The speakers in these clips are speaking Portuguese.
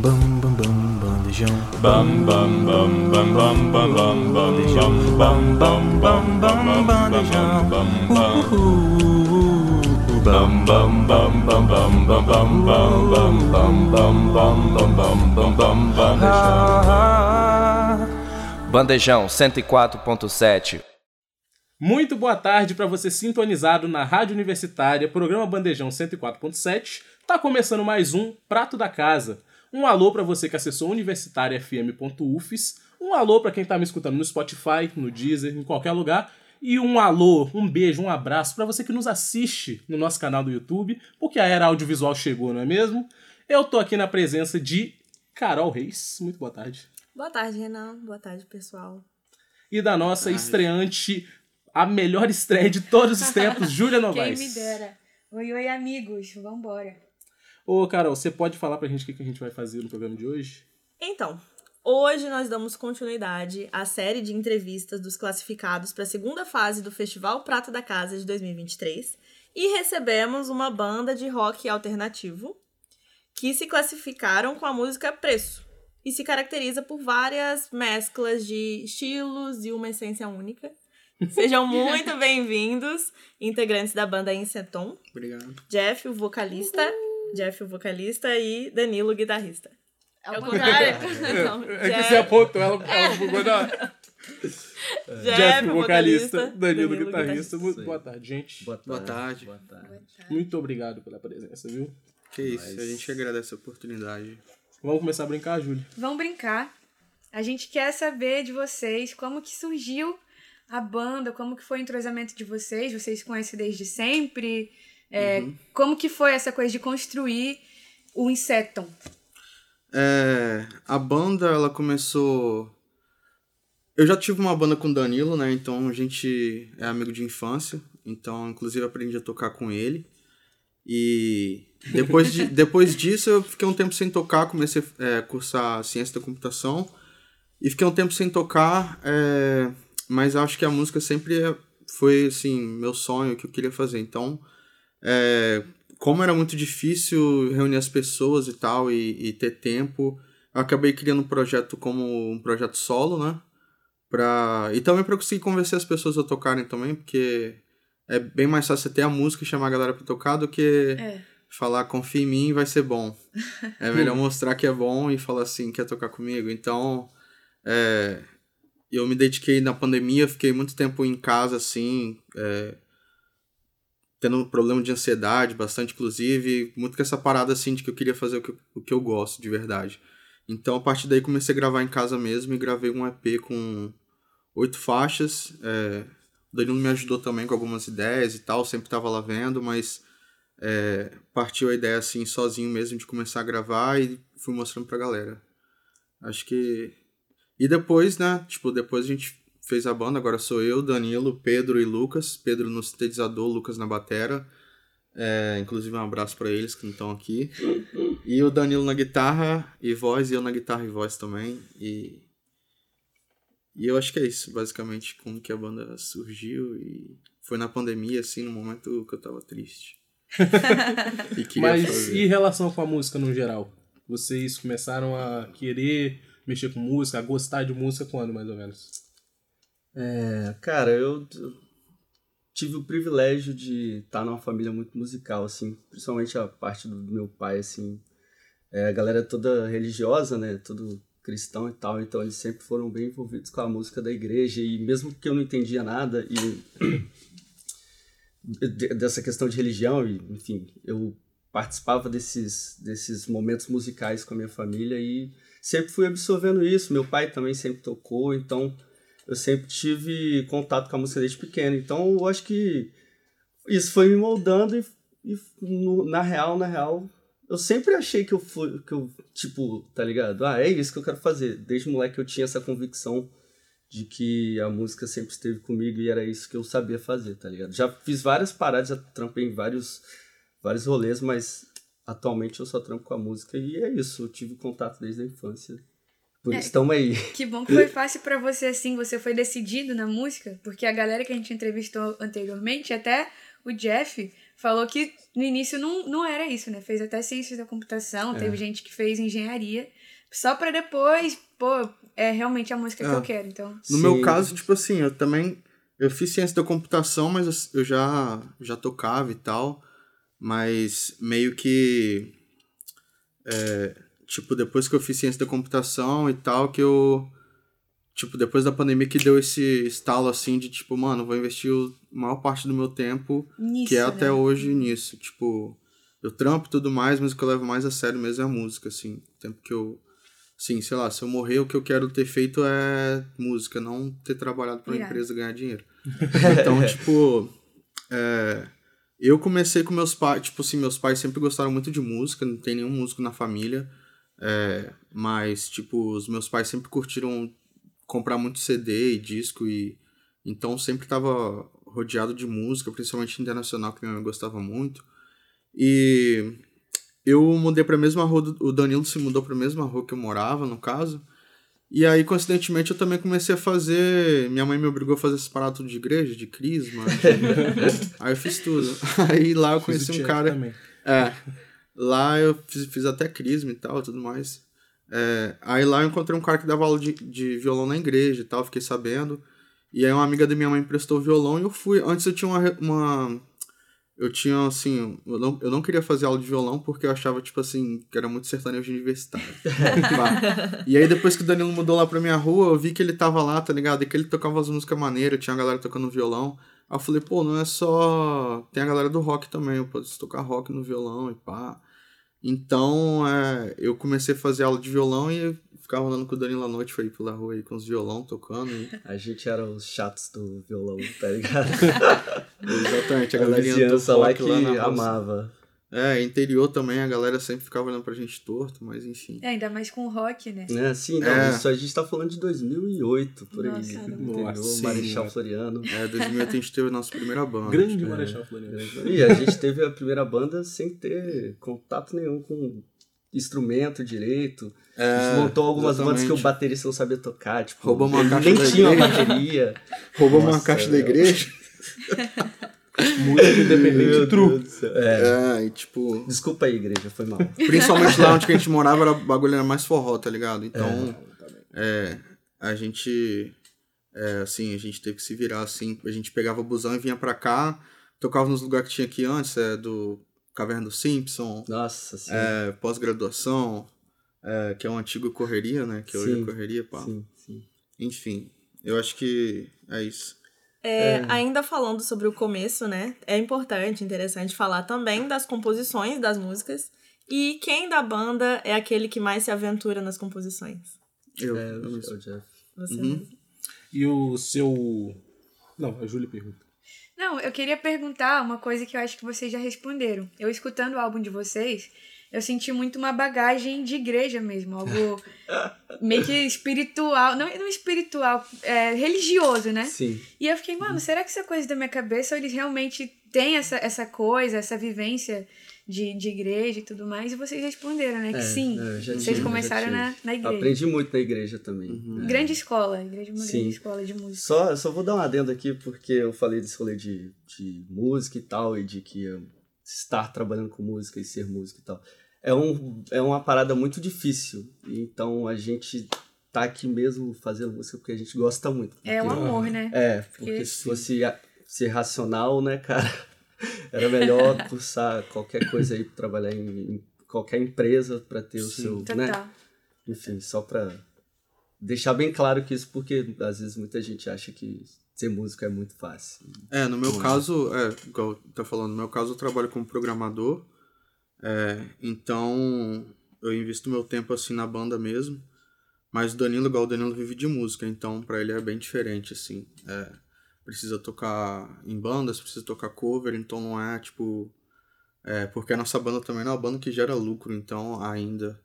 Bam bam bam bandejão. Bam bam bam bam bam bam bam bandejão. Bam bam bam bam bandejão. Bam bam bam bam bam bam bam bam bam bam bam bam bam bam bam bam bam bandejão. Bandejão 104.7 Muito boa tarde para você sintonizado na Rádio Universitária, programa Bandejão 104.7. Tá começando mais um Prato da Casa. Um alô para você que acessou universitariafm.ufs. Um alô para quem tá me escutando no Spotify, no Deezer, em qualquer lugar. E um alô, um beijo, um abraço para você que nos assiste no nosso canal do YouTube, porque a era audiovisual chegou, não é mesmo? Eu tô aqui na presença de Carol Reis. Muito boa tarde. Boa tarde, Renan. Boa tarde, pessoal. E da nossa estreante, a melhor estreia de todos os tempos, Júlia Quem Novaes. me dera. Oi, oi, amigos. Vambora. Ô, Carol, você pode falar pra gente o que que a gente vai fazer no programa de hoje? Então, hoje nós damos continuidade à série de entrevistas dos classificados para a segunda fase do Festival Prata da Casa de 2023 e recebemos uma banda de rock alternativo que se classificaram com a música Preço e se caracteriza por várias mesclas de estilos e uma essência única. Sejam muito bem-vindos, integrantes da banda Inseton, Obrigado. Jeff, o vocalista, Jeff, o vocalista e Danilo, o guitarrista. É É o o contrário? Não, É que Jeff, você apontou, ela, ela bugou na... Jeff, Jeff, o vocalista, Danilo, Danilo, guitarrista. guitarrista. Muito boa tarde, gente. Boa tarde. Boa tarde. Muito obrigado pela presença, viu? Que isso, a gente agradece a oportunidade. Vamos começar a brincar, Júlia. Vamos brincar. A gente quer saber de vocês como que surgiu a banda, como que foi o entrosamento de vocês. Vocês se conhecem desde sempre? É, Como que foi essa coisa de construir o Inseton? É, a banda, ela começou... Eu já tive uma banda com o Danilo, né? Então a gente é amigo de infância. Então, inclusive, aprendi a tocar com ele. E depois, de, depois disso, eu fiquei um tempo sem tocar. Comecei a cursar ciência da computação. E fiquei um tempo sem tocar. é, mas acho que a música sempre foi, assim, meu sonho, o que eu queria fazer. Então, é, como era muito difícil reunir as pessoas e tal, e, e ter tempo, eu acabei criando um projeto como um projeto solo, né? Pra, e também para conseguir convencer as pessoas a tocarem também, porque é bem mais fácil você ter a música e chamar a galera pra tocar do que É. falar confia em mim vai ser bom. É melhor mostrar que é bom e falar assim, quer tocar comigo. Então, é, eu me dediquei na pandemia, fiquei muito tempo em casa, assim, é, tendo um problema de ansiedade, bastante inclusive, muito com essa parada, assim, de que eu queria fazer o que, o que eu gosto, de verdade. Então, a partir daí, comecei a gravar em casa mesmo e gravei um EP com oito faixas. É, o Danilo me ajudou também com algumas ideias e tal, sempre tava lá vendo, mas é, partiu a ideia, assim, sozinho mesmo, de começar a gravar e fui mostrando pra galera. Acho que e depois, né? Tipo, depois a gente fez a banda, agora sou eu, Danilo, Pedro e Lucas. Pedro no sintetizador, Lucas na batera. É, inclusive um abraço pra eles que não estão aqui. E o Danilo na guitarra e voz, e eu na guitarra e voz também. E, e eu acho que é isso, basicamente, como que a banda surgiu. E foi na pandemia, assim, no momento que eu tava triste. e Mas fazer. e relação com a música no geral? Vocês começaram a querer mexer com música, a gostar de música quando, mais ou menos? É, cara, eu tive o privilégio de estar numa família muito musical, assim, principalmente a parte do meu pai, assim. É, a galera é toda religiosa, né? Todo cristão e tal, então eles sempre foram bem envolvidos com a música da igreja e mesmo que eu não entendia nada e de- dessa questão de religião e enfim, eu participava desses desses momentos musicais com a minha família e sempre fui absorvendo isso. Meu pai também sempre tocou, então eu sempre tive contato com a música desde pequeno. Então eu acho que isso foi me moldando e, e no- na real, na real, eu sempre achei que eu fui, que eu, tipo, tá ligado? Ah, é isso que eu quero fazer. Desde moleque eu tinha essa convicção de que a música sempre esteve comigo e era isso que eu sabia fazer, tá ligado? Já fiz várias paradas, já trampei em vários, vários rolês, mas atualmente eu só trampo com a música e é isso. Eu tive contato desde a infância. Por É. isso estamos aí. Que bom que foi fácil pra você assim, você foi decidido na música, porque a galera que a gente entrevistou anteriormente, até o Jeff, falou que no início não, não era isso, né? Fez até ciências da computação, É. teve gente que fez engenharia, só pra depois, pô, é realmente a música que É. eu quero, então. No Sim. meu caso, tipo assim, eu também. Eu fiz ciência da computação, mas eu- eu já, já tocava e tal. Mas meio que. é, tipo, depois que eu fiz ciência da computação e tal, que eu. Tipo, depois da pandemia que deu esse estalo assim de tipo, mano, vou investir a maior parte do meu tempo, Nisso, que é né? até hoje nisso. Tipo, eu trampo e tudo mais, mas o que eu levo mais a sério mesmo é a música, assim. O tempo que eu. Sim, sei lá, se eu morrer, o que eu quero ter feito é música, não ter trabalhado pra uma Irado. empresa ganhar dinheiro. Então, tipo, é, eu comecei com meus pais, tipo assim, meus pais sempre gostaram muito de música, não tem nenhum músico na família, é, mas, tipo, os meus pais sempre curtiram comprar muito CD e disco, e então sempre tava rodeado de música, principalmente internacional, que minha mãe gostava muito. E eu mudei pra mesma rua, do- o Danilo se mudou pra mesma rua que eu morava, no caso. E aí, coincidentemente, eu também comecei a fazer. Minha mãe me obrigou a fazer esse parado de igreja, de crisma. de- aí eu fiz tudo. Aí lá eu conheci um cara. também. É. Lá eu fiz, fiz até crisma e tal, tudo mais. É, aí lá eu encontrei um cara que dava aula de, de violão na igreja e tal, fiquei sabendo. E aí uma amiga da minha mãe emprestou o violão e eu fui. Antes eu tinha uma. uma eu tinha, assim, eu não, eu não queria fazer aula de violão porque eu achava, tipo assim, que era muito sertanejo universitário. E aí depois que o Danilo mudou lá pra minha rua, eu vi que ele tava lá, tá ligado? E que ele tocava as músicas maneiras, tinha a galera tocando violão. Aí eu falei, pô, não é só. Tem a galera do rock também, eu posso tocar rock no violão e pá. Então, é, eu comecei a fazer aula de violão e ficava andando com o Danilo à noite, foi pela rua aí com os violão tocando. E... A gente era os chatos do violão, tá ligado? Exatamente, a A galerinha do vizinhança lá que lá amava. É, interior também, a galera sempre ficava olhando pra gente torto, mas enfim. É, ainda mais com rock, né? É, sim, não, É. isso a gente tá falando de 2008, por aí. Nossa, caramba. Interior, Nossa, Marechal sim. Floriano. É, 2008 a gente teve a nossa primeira banda. Grande tipo, Marechal Floriano. E a gente teve a primeira banda sem ter contato nenhum com instrumento direito. a É, gente montou algumas bandas que o exatamente. baterista não sabia tocar, tipo, Roubamos uma caixa nem da tinha uma igreja. bateria. Roubamos uma caixa da meu. igreja. Música independente true. É. É, e tipo. Desculpa aí, igreja, foi mal. Principalmente lá onde que a gente morava, era, o bagulho era mais forró, tá ligado? Então, é, a gente. É, assim, a gente teve que se virar assim. A gente pegava o busão e vinha pra cá, tocava nos lugares que tinha aqui antes, é, do Caverna do Simpson, Nossa, sim. é, pós-graduação, é, que é um antigo correria, né? Que hoje Sim, é correria, pá. sim, sim. Enfim, eu acho que é isso. É, Ainda falando sobre o começo, né? É importante, interessante falar também das composições das músicas. E quem da banda é aquele que mais se aventura nas composições? Eu, É, eu o Jeff. Você Uhum. mesmo. E o seu. Não, a Júlia pergunta. Não, eu queria perguntar uma coisa que eu acho que vocês já responderam. Eu escutando o álbum de vocês, eu senti muito uma bagagem de igreja mesmo, algo meio que espiritual, não, não espiritual, é, religioso, né? Sim. E eu fiquei, mano, será que isso é coisa da minha cabeça ou eles realmente têm essa, essa coisa, essa vivência de, de igreja e tudo mais? E vocês responderam, né? Que É, sim. é, vocês começaram na, na igreja. Aprendi muito na igreja também. É. Grande escola, igreja uma Sim. grande escola de música. Só, só vou dar um adendo aqui, porque eu falei desse rolê de, de música e tal, e de que estar trabalhando com música e ser músico e tal. É, um, é uma parada muito difícil. Então a gente tá aqui mesmo fazendo música porque a gente gosta muito. É um Porque- amor, né? É, porque Porque- se fosse ser racional, né, cara, era melhor cursar qualquer coisa aí, trabalhar em, em qualquer empresa pra ter o seu, né? Total. Enfim, só pra deixar bem claro que isso, porque às vezes muita gente acha que ser músico é muito fácil. É, no meu caso, é, igual tá falando, no meu caso eu trabalho como programador, é, então eu invisto meu tempo assim na banda mesmo, mas o Danilo, igual o Danilo vive de música, então pra ele é bem diferente, assim, é, precisa tocar em bandas, precisa tocar cover, então não é tipo, é, porque a nossa banda também não é uma banda que gera lucro, então ainda,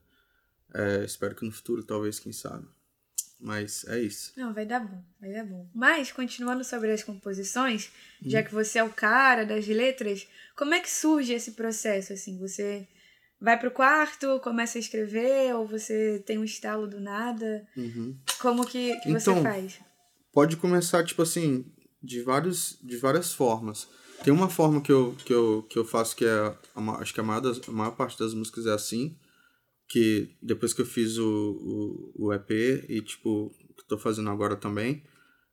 é, espero que no futuro talvez, quem sabe, mas é isso. Não, vai dar bom, vai dar bom. Mas, continuando sobre as composições, Hum. já que você é o cara das letras, como é que surge esse processo, assim? Você vai pro quarto, começa a escrever, ou você tem um estalo do nada? Uhum. Como que, que você Então, faz? pode começar, tipo assim, de, vários, de várias formas. tem uma forma que eu, que eu, que eu faço que é. a acho que a maior, das- a maior parte das músicas é assim. Que depois que eu fiz o, o, o EP e, tipo, que tô fazendo agora também,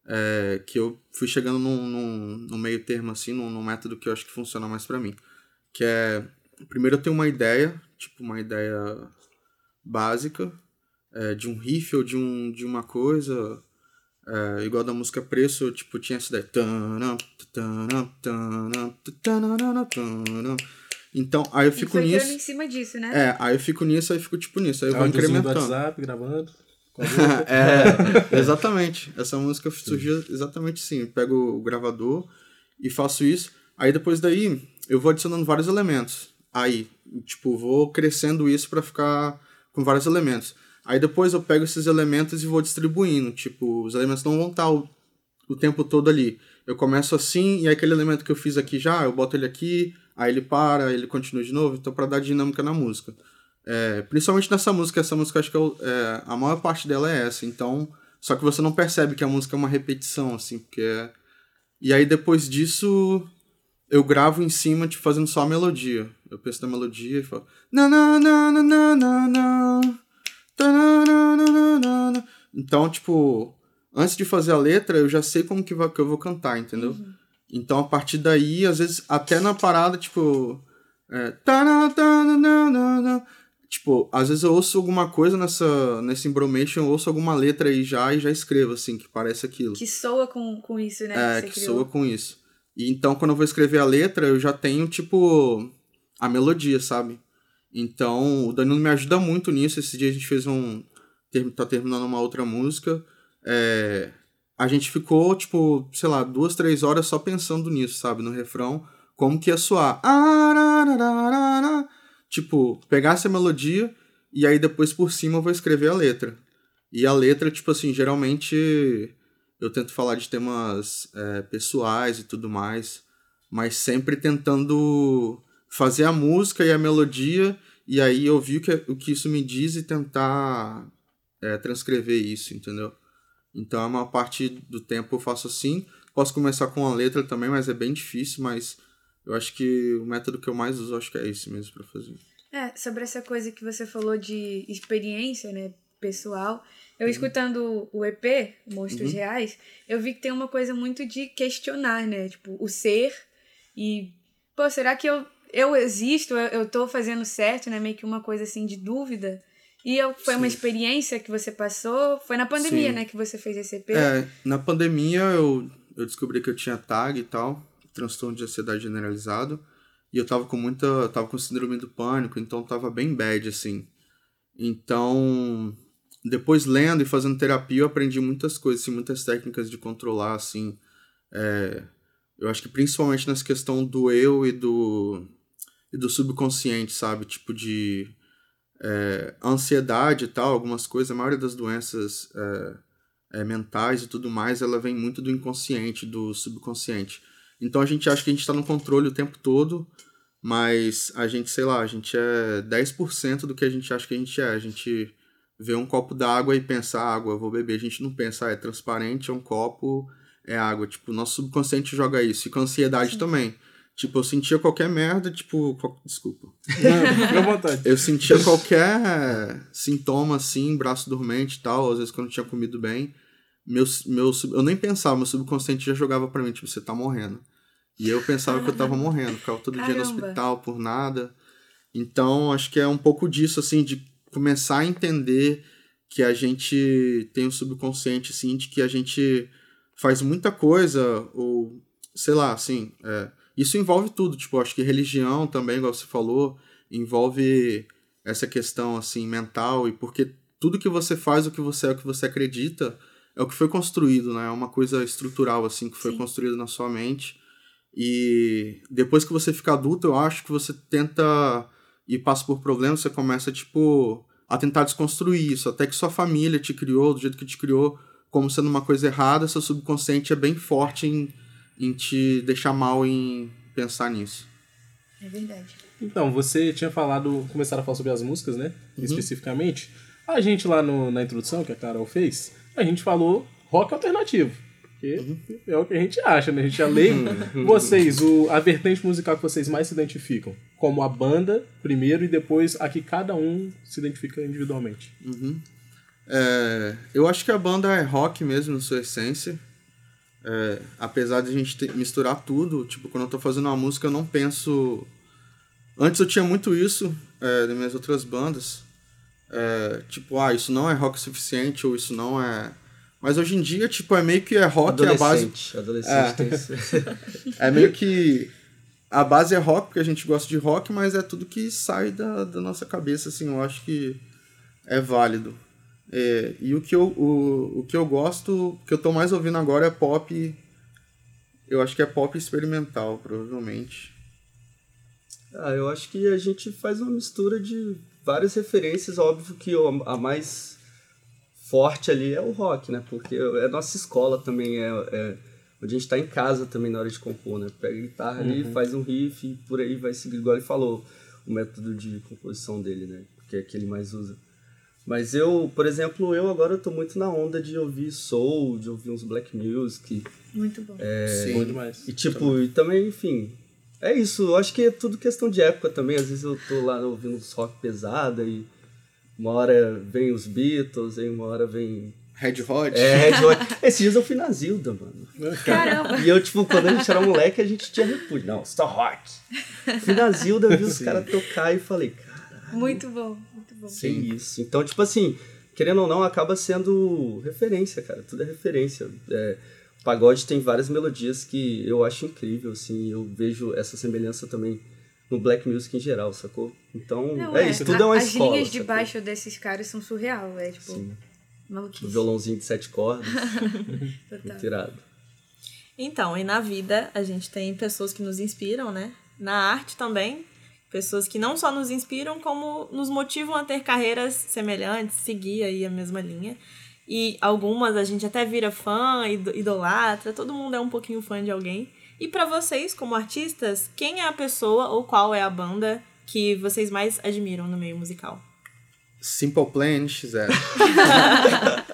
é, que eu fui chegando num, num, num meio termo, assim, num, num método que eu acho que funciona mais pra mim. Que é. Primeiro eu tenho uma ideia, tipo, uma ideia básica, é, de um riff ou de, um, de uma coisa. É, igual da música Preço, tipo, tinha essa ideia. Então, aí eu E fico foi nisso. em cima disso, né? É, aí eu fico nisso, aí eu fico tipo nisso, aí eu vou Áudiozinho do incrementando. WhatsApp, gravando. boca. é, exatamente. Essa música surgiu exatamente assim. Eu pego o gravador e faço isso. Aí depois daí eu vou adicionando vários elementos. Aí, tipo, vou crescendo isso pra ficar com vários elementos. Aí depois eu pego esses elementos e vou distribuindo. Tipo, os elementos não vão estar o, o tempo todo ali. Eu começo assim, e aquele elemento que eu fiz aqui já, eu boto ele aqui, aí ele para, ele continua de novo, então pra dar dinâmica na música. É, principalmente nessa música, essa música acho que eu, é, a maior parte dela é essa, então. Só que você não percebe que a música é uma repetição, assim, porque é. E aí depois disso eu gravo em cima, tipo, fazendo só a melodia. Eu penso na melodia e falo. Então, tipo, antes de fazer a letra, eu já sei como que, vai, que eu vou cantar, entendeu? Então, a partir daí, às vezes, até na parada, tipo. É. Tipo, às vezes eu ouço alguma coisa nessa, nesse embromation, eu ouço alguma letra aí já e já escrevo, assim, que parece aquilo. Que soa com, com isso, né? É, que criou. soa com isso. E então, quando eu vou escrever a letra, eu já tenho, tipo, a melodia, sabe? Então, o Danilo me ajuda muito nisso. Esse dia a gente fez um. Tá terminando uma outra música. É, a gente ficou, tipo, sei lá, duas, três horas só pensando nisso, sabe? No refrão. Como que ia soar. Tipo, pegar essa melodia e aí depois por cima eu vou escrever a letra. E a letra, tipo assim, geralmente eu tento falar de temas é, pessoais e tudo mais, mas sempre tentando fazer a música e a melodia e aí ouvir o que, o que isso me diz e tentar é, transcrever isso, entendeu? Então a maior parte do tempo eu faço assim. Posso começar com a letra também, mas é bem difícil, mas eu acho que o método que eu mais uso acho que é esse mesmo pra fazer. É, sobre essa coisa que você falou de experiência, né, pessoal. Eu escutando o EP, Monstros Reais, eu vi que tem uma coisa muito de questionar, né? Tipo, o ser e, pô, será que eu, eu existo? Eu, eu tô fazendo certo, né? Meio que uma coisa assim de dúvida. E foi uma Sim. experiência que você passou, foi na pandemia, Sim. né, que você fez esse EP. É, na pandemia eu, eu descobri que eu tinha TAG e tal, transtorno de ansiedade generalizado, e eu tava com muita, eu tava com síndrome do pânico, então tava bem bad, assim. Então, depois lendo e fazendo terapia, eu aprendi muitas coisas, assim, muitas técnicas de controlar, assim, é, eu acho que principalmente nessa questão do eu e do, e do subconsciente, sabe? Tipo de é, ansiedade e tal, algumas coisas, a maioria das doenças é, é, mentais e tudo mais, ela vem muito do inconsciente, do subconsciente. Então a gente acha que a gente está no controle o tempo todo, mas a gente, sei lá, a gente é 10% do que a gente acha que a gente é. A gente vê um copo d'água e pensa, ah, água, vou beber. A gente não pensa, ah, é transparente, é um copo, é água. Tipo, o nosso subconsciente joga isso. E com a ansiedade também. Tipo, eu sentia qualquer merda, tipo. qual- Desculpa. Não, vontade. Eu sentia qualquer sintoma assim, braço dormente e tal, às vezes quando eu tinha comido bem. Meu, meu, eu nem pensava, meu subconsciente já jogava pra mim, tipo, você tá morrendo. E eu pensava que eu tava morrendo, ficava todo dia no Caramba. hospital por nada. Então, acho que é um pouco disso, assim, de começar a entender que a gente tem um subconsciente, assim, de que a gente faz muita coisa, ou sei lá, assim, é, isso envolve tudo, tipo, acho que religião também, igual você falou, envolve essa questão, assim, mental, e porque tudo que você faz, o que você é, o que você acredita, é o que foi construído, né? É uma coisa estrutural, assim, que foi Sim. construído na sua mente. E depois que você fica adulto, eu acho que você tenta e passa por problemas, você começa, tipo, a tentar desconstruir isso, até que sua família te criou do jeito que te criou, como sendo uma coisa errada, seu subconsciente é bem forte em, em te deixar mal em pensar nisso. É verdade. Então, você tinha falado, começaram a falar sobre as músicas, né? Uhum. Especificamente. A gente lá no- na introdução que a Carol fez, a gente falou rock alternativo. Porque é o que a gente acha, né? A gente é leigo. vocês, o, a vertente musical que vocês mais se identificam, como a banda, primeiro, e depois a que cada um se identifica individualmente. É, eu acho que a banda é rock mesmo, na sua essência. É, apesar de a gente ter- misturar tudo, tipo, quando eu tô fazendo uma música, eu não penso. Antes eu tinha muito isso é, das minhas outras bandas. É, tipo, ah, isso não é rock suficiente, ou isso não é. Mas hoje em dia, tipo, é meio que é rock a base. Adolescente. Adolescente É. tem isso. É meio que. A base é rock, porque a gente gosta de rock, mas é tudo que sai da, da nossa cabeça, assim, eu acho que é válido. É, e o que, eu, o, o que eu gosto, o que eu tô mais ouvindo agora é pop. Eu acho que é pop experimental, provavelmente. Ah, eu acho que a gente faz uma mistura de várias referências. Óbvio que a mais forte ali é o rock, né? Porque é nossa escola também, é, é onde a gente tá em casa também na hora de compor, né? Pega a guitarra ali, faz um riff e por aí vai seguir. Igual ele falou, o método de composição dele, né? Que é que ele mais usa. Mas eu, por exemplo, eu agora tô muito na onda de ouvir soul, de ouvir uns black music. Muito bom. Sim. Bom demais. E tipo, e também, enfim. É isso, eu acho que é tudo questão de época também. Às vezes eu tô lá ouvindo uns rock pesada e uma hora vem os Beatles, aí uma hora vem. Red Hot. É, Red Hot. Esses dias eu fui na Zilda, mano. Caramba. E eu, tipo, quando a gente era moleque, a gente tinha repúdio. Não, só rock. Fui na Zilda, vi os caras tocar e falei, cara, Muito bom, que isso. Então, tipo assim, querendo ou não, acaba sendo referência, cara. Tudo é referência. É, o pagode tem várias melodias que eu acho incrível, assim. Eu vejo essa semelhança também no black music em geral, sacou? Então, Não, é, isso. Tudo é uma As escola. linhas de sacou? baixo desses caras são surreal, é tipo, Sim. O maluquice. violãozinho de sete cordas, Total. muito irado. Então, e na vida a gente tem pessoas que nos inspiram, né? Na arte também, pessoas que não só nos inspiram, como nos motivam a ter carreiras semelhantes, seguir aí a mesma linha. E algumas a gente até vira fã, ido- idolatra, todo mundo é um pouquinho fã de alguém. E pra vocês, como artistas, quem é a pessoa ou qual é a banda que vocês mais admiram no meio musical? Simple Plan NX0.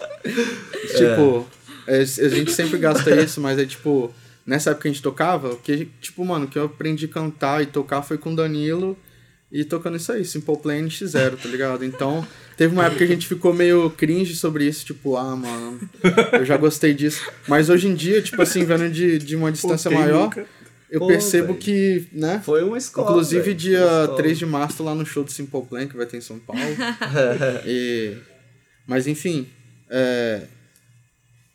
tipo, é, a gente sempre gasta isso, mas é tipo, nessa época que a gente tocava, o que, tipo, mano, que eu aprendi a cantar e tocar foi com o Danilo e tocando isso aí, Simple Plan NX0, tá ligado? Então, teve uma época que a gente ficou meio cringe sobre isso, tipo, ah, mano, eu já gostei disso. Mas hoje em dia, tipo assim, vendo de, de uma distância quem maior, nunca? eu Pô, percebo velho. que, né? Foi uma escola. Inclusive, velho. dia escola. 3 de março, lá no show do Simple Plan, que vai ter em São Paulo. E- Mas, enfim, é,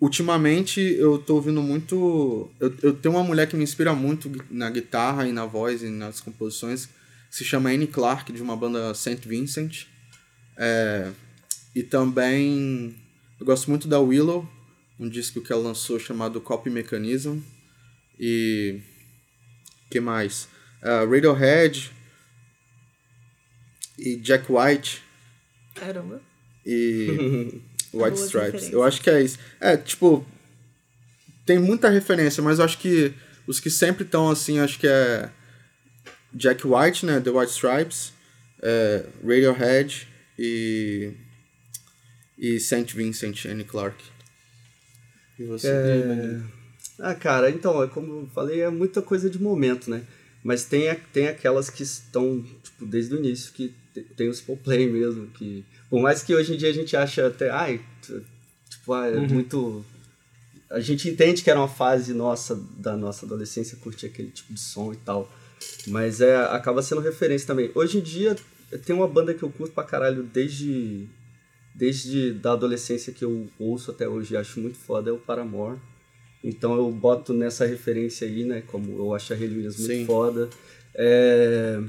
ultimamente eu tô ouvindo muito... Eu, eu tenho uma mulher que me inspira muito na guitarra e na voz e nas composições, que se chama Annie Clark, de uma banda St. Vincent. É, e também eu gosto muito da Willow, um disco que ela lançou chamado Copy Mechanism. E que mais? Ah, Radiohead e Jack White Caramba. e White Boas Stripes. referências. Eu acho que é isso. É, tipo, tem muita referência, mas eu acho que os que sempre estão assim, acho que é Jack White, né, The White Stripes, é, Radiohead e e Saint Vincent, Annie Clark. E você? É... Ah, cara, então, é como eu falei, é muita coisa de momento, né? Mas tem, tem aquelas que estão, tipo, desde o início, que te- tem o Simple Play mesmo, que... Por mais que hoje em dia a gente acha até, ai, tipo, ah, é muito... A gente entende que era uma fase nossa, da nossa adolescência, curtir aquele tipo de som e tal. Mas é, acaba sendo referência também. Hoje em dia, tem uma banda que eu curto pra caralho desde desde da adolescência que eu ouço até hoje e acho muito foda é o Paramore. Então eu boto nessa referência aí, né? Como eu acho a Williams muito Sim. foda. É,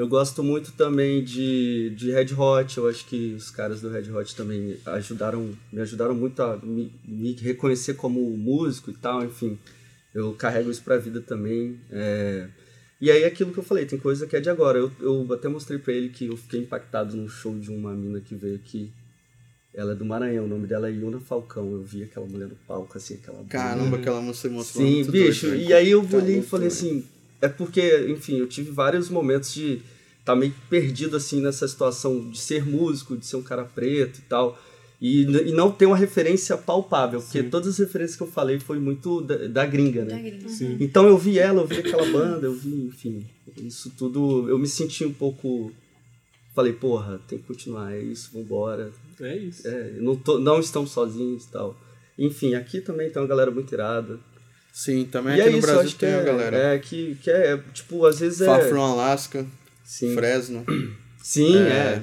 eu gosto muito também de, de Red Hot. Eu acho que os caras do Red Hot também ajudaram, me ajudaram muito a me, me reconhecer como músico e tal. Enfim, eu carrego isso pra vida também. É, e aí aquilo que eu falei, tem coisa que é de agora. Eu, eu até mostrei pra ele que eu fiquei impactado num show de uma mina que veio aqui. Ela é do Maranhão, o nome dela é Yuna Falcão. Eu vi aquela mulher no palco, assim, aquela Caramba, aquela música emocionou Sim, bicho. né? e aí eu Tá olhei e falei velho. assim, é porque, enfim, eu tive vários momentos de estar tá meio perdido assim nessa situação de ser músico, de ser um cara preto e tal. E, e não ter uma referência palpável, porque todas as referências que eu falei foi muito da, da gringa, né? Da gringa. Sim. Então eu vi ela, eu vi aquela banda, eu vi, enfim, isso tudo, eu me senti um pouco. Falei, porra, tem que continuar, é isso, vambora. É isso. É, não, tô, não estamos sozinhos e tal. Enfim, aqui também tem uma galera muito irada. Sim, também e aqui é no isso, Brasil tem é, a galera. É, que, que é, tipo, às vezes é. Far From Alaska, Sim, Fresno. sim é. É,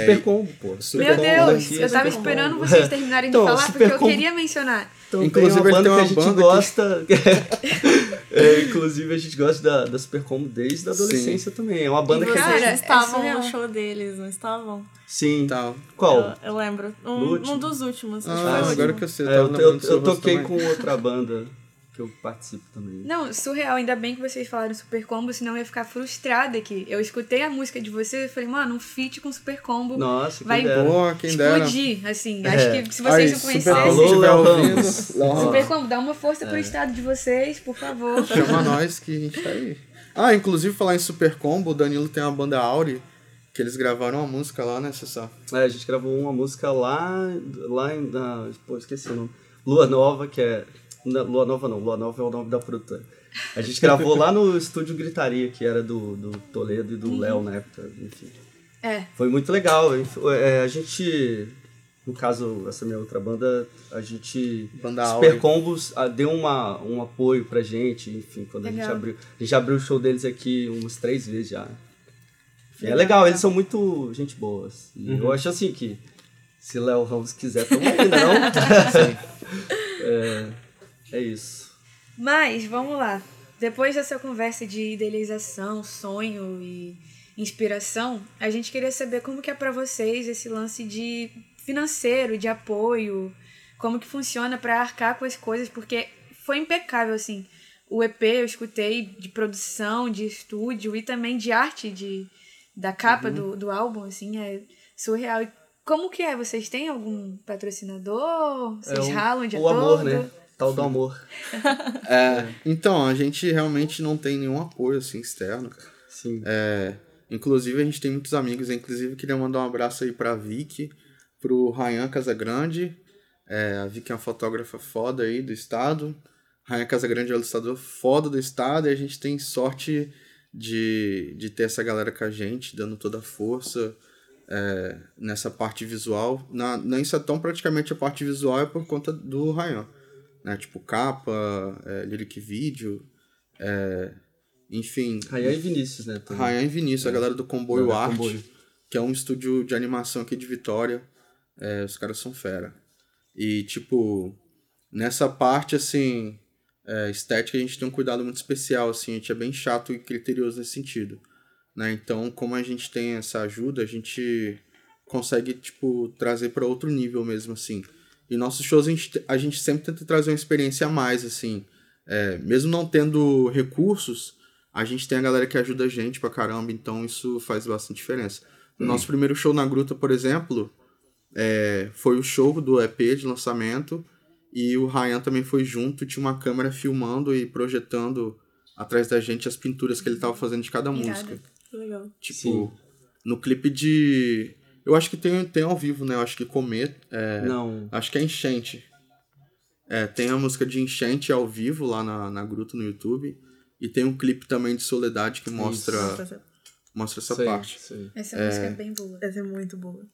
Super combo, pô. Super Meu combo Deus, aqui, eu tava esperando combo. vocês terminarem de Então, falar, porque eu queria mencionar. Então, Inclusive, tem uma banda tem que a uma gente banda gosta. É, inclusive, a gente gosta da, da Super Combo desde a adolescência também. É uma banda e que vocês a gente. Cara, é estavam surreal. no show deles, não estavam? Sim. Tal. Qual? Eu, eu lembro. Um, um dos últimos. que Ah, agora último. que eu sei, eu É, eu, tava eu, lembrando do seu eu rosto toquei também. com outra banda que eu participo também. Não, surreal. Ainda bem que vocês falaram Super Combo, senão eu ia ficar frustrada aqui. Eu escutei a música de vocês e falei, mano, um feat com Super Combo Nossa, que vai dera. Pô, quem dera. explodir, assim. É. Acho que se vocês Aí, não Alô, Léo Ramos. Ramos. Super Combo, dá uma força É. pro estado de vocês, por favor. Chama nós que a gente tá aí. Ah, inclusive falar em Super Combo, o Danilo tem uma banda Auri, que eles gravaram uma música lá, né, Cessar? É, a gente gravou uma música lá, lá em. Na, pô, esqueci o nome. Lua Nova, que é. Não, Lua Nova não, Lua Nova é o nome da produtora. A gente gravou lá no estúdio Gritaria, que era do, do Toledo e do Léo na época, enfim. É, Foi muito legal. é, a gente. No caso, essa minha outra banda, a gente. Banda Super. Combos ah, deu uma, um apoio pra gente, enfim, quando a gente Legal. abriu. A gente abriu o show deles aqui umas três vezes já. Enfim, é legal, eles são muito gente boas. E Eu acho assim que se Léo Ramos quiser, tamo aí, não? é, é isso. Mas, vamos lá. Depois dessa conversa de idealização, sonho e inspiração, a gente queria saber como que é pra vocês esse lance de financeiro, de apoio, como que funciona pra arcar com as coisas, porque foi impecável, assim. O EP eu escutei de produção, de estúdio e também de arte de, da capa do, do álbum, assim, é surreal. E como que é? Vocês têm algum patrocinador? Vocês É ralam o dia O amor, né? Tal do amor. É, então, a gente realmente não tem nenhum apoio, assim, externo. Sim. É, inclusive, a gente tem muitos amigos, inclusive, queria mandar um abraço aí pra Vicky, pro Ryan Casagrande. É, a Vicky é uma fotógrafa foda aí do estado. Ryan Casagrande é o ilustrador foda do estado e a gente tem sorte de, de ter essa galera com a gente, dando toda a força é, nessa parte visual. Na, na Insatão, praticamente a parte visual é por conta do Ryan. Né? Tipo, capa, é, lyric video, é, enfim. Rayan e Vinícius, né? também. Ryan e Vinícius, a galera do Comboio Galera Art, Comboio. que é um estúdio de animação aqui de Vitória. É, os caras são fera. E, tipo, nessa parte, assim, é, estética, a gente tem um cuidado muito especial, assim, a gente é bem chato e criterioso nesse sentido. Né? Então, como a gente tem essa ajuda, a gente consegue, tipo, trazer para outro nível mesmo, assim. E nossos shows, a gente, a gente sempre tenta trazer uma experiência a mais, assim. É, mesmo não tendo recursos, a gente tem a galera que ajuda a gente pra caramba, então isso faz bastante diferença. No nosso primeiro show na Gruta, por exemplo, é, foi o show do EP de lançamento e o Ryan também foi junto, tinha uma câmera filmando e projetando atrás da gente as pinturas que ele tava fazendo de cada Irado. música. Que legal. Tipo, Sim. no clipe de. Eu acho que tem, tem ao vivo, né? Eu acho que Comer. É, Não. Acho que é Enchente. É, tem a música de Enchente ao vivo lá na, na gruta no YouTube. E tem um clipe também de Soledade que mostra, Nossa, mostra essa Sei, parte. sei. Essa música é bem boa. Essa é muito boa.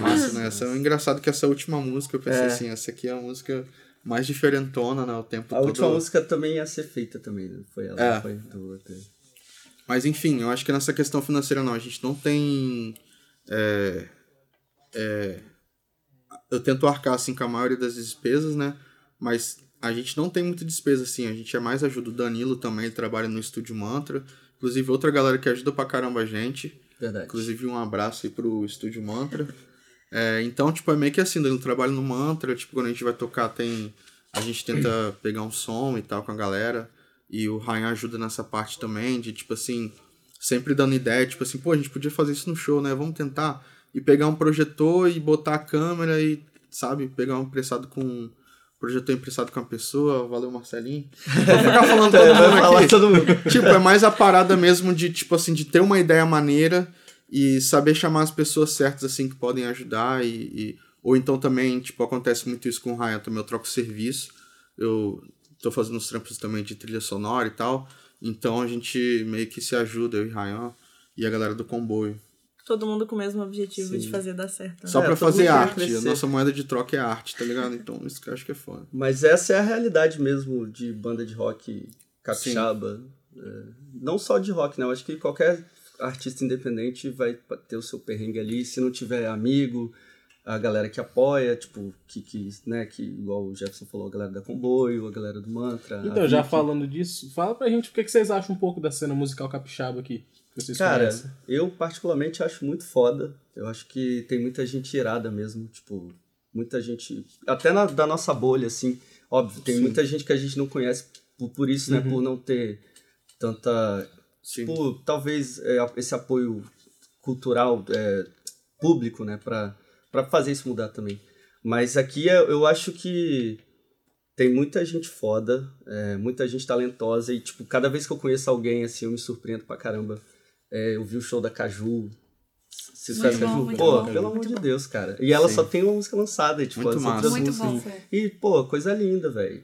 Massa, né? Essa, é engraçado que essa última música, eu pensei É. assim, essa aqui é a música mais diferentona, né? O tempo A todo. última música também ia ser feita também, né? Foi ela, É. foi do EP. Mas enfim, eu acho que nessa questão financeira não, a gente não tem. é, é, eu tento arcar assim com a maioria das despesas, né? Mas a gente não tem muita despesa assim, a gente é mais ajuda o Danilo também, ele trabalha no estúdio Mantra. Inclusive outra galera que ajuda pra caramba a gente. Verdade. Inclusive um abraço aí pro estúdio Mantra. É, então, tipo, é meio que assim, Danilo trabalha no Mantra, tipo, quando a gente vai tocar tem. A gente tenta pegar um som e tal com a galera. E o Ryan ajuda nessa parte também, de tipo assim, sempre dando ideia, tipo assim, pô, a gente podia fazer isso no show, né? Vamos tentar. E pegar um projetor e botar a câmera e, sabe, pegar um emprestado com. Projetor emprestado com a pessoa, valeu Marcelinho. Vou ficar falando todo É, mundo falar aqui. todo mundo. Tipo, é mais a parada mesmo de, tipo assim, de ter uma ideia maneira e saber chamar as pessoas certas, assim, que podem ajudar e... e- ou então também, tipo, acontece muito isso com o Ryan, também eu troco serviço, eu tô fazendo uns trampos também de trilha sonora e tal, então a gente meio que se ajuda, eu e Ryan e a galera do comboio. Todo mundo com o mesmo objetivo Sim. de fazer dar certo. né? Só É, pra todo fazer arte, a nossa moeda de troca é arte, tá ligado? Então isso que eu acho que é foda. Mas essa é a realidade mesmo de banda de rock capixaba. É, não só de rock, né? Eu acho que qualquer artista independente vai ter o seu perrengue ali. Se não tiver amigo, a galera que apoia, tipo, que, que, né, que igual o Jefferson falou, a galera da Comboio, a galera do Mantra. Então, já Vicky. falando disso, fala pra gente o que que vocês acham um pouco da cena musical capixaba aqui. Que vocês Cara, conhecem. eu particularmente acho muito foda. Eu acho que tem muita gente irada mesmo, tipo, muita gente. Até na, da nossa bolha, assim. Óbvio, tem Sim. muita gente que a gente não conhece por, por isso, né? Por não ter tanta. Sim. Por talvez é, esse apoio cultural é, público, né? Pra, pra fazer isso mudar também. Mas aqui é- eu acho que tem muita gente foda, é, muita gente talentosa e, tipo, cada vez que eu conheço alguém, assim, eu me surpreendo pra caramba. É, eu vi o show da Caju. Vocês sabem bom, Caju? muito Pô, bom, pelo muito amor de bom. Deus, cara. E ela Sim. só tem uma música lançada, e, tipo, Muito as massa. outras Muito músicas- bom, Fê. E, pô, coisa linda, velho.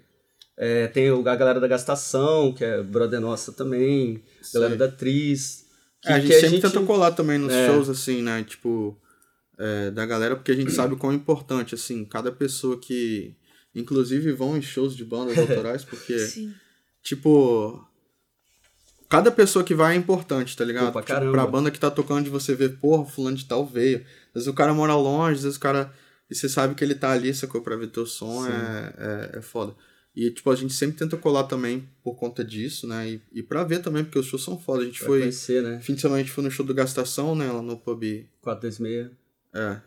É, tem a galera da Gastação, que é brother nossa também. Galera Sim. da Atriz. Que, É, a gente que sempre tenta colar também nos É. shows, assim, né? Tipo, é, da galera, porque a gente sabe o quão importante, assim, cada pessoa que. Inclusive vão em shows de bandas autorais, porque, Sim. tipo. Cada pessoa que vai é importante, tá ligado? Pra Tipo, pra banda que tá tocando de você ver, porra, fulano de tal veio. Às vezes o cara mora longe, às vezes o cara. E você sabe que ele tá ali, sacou? Pra ver teu som, é, é, é foda. E, tipo, a gente sempre tenta colar também por conta disso, né? E, e pra ver também, porque os shows são foda. A gente Vai foi. conhecer, né? Fim de semana a gente foi no show do Gastação, né? Lá no pub. 426. É.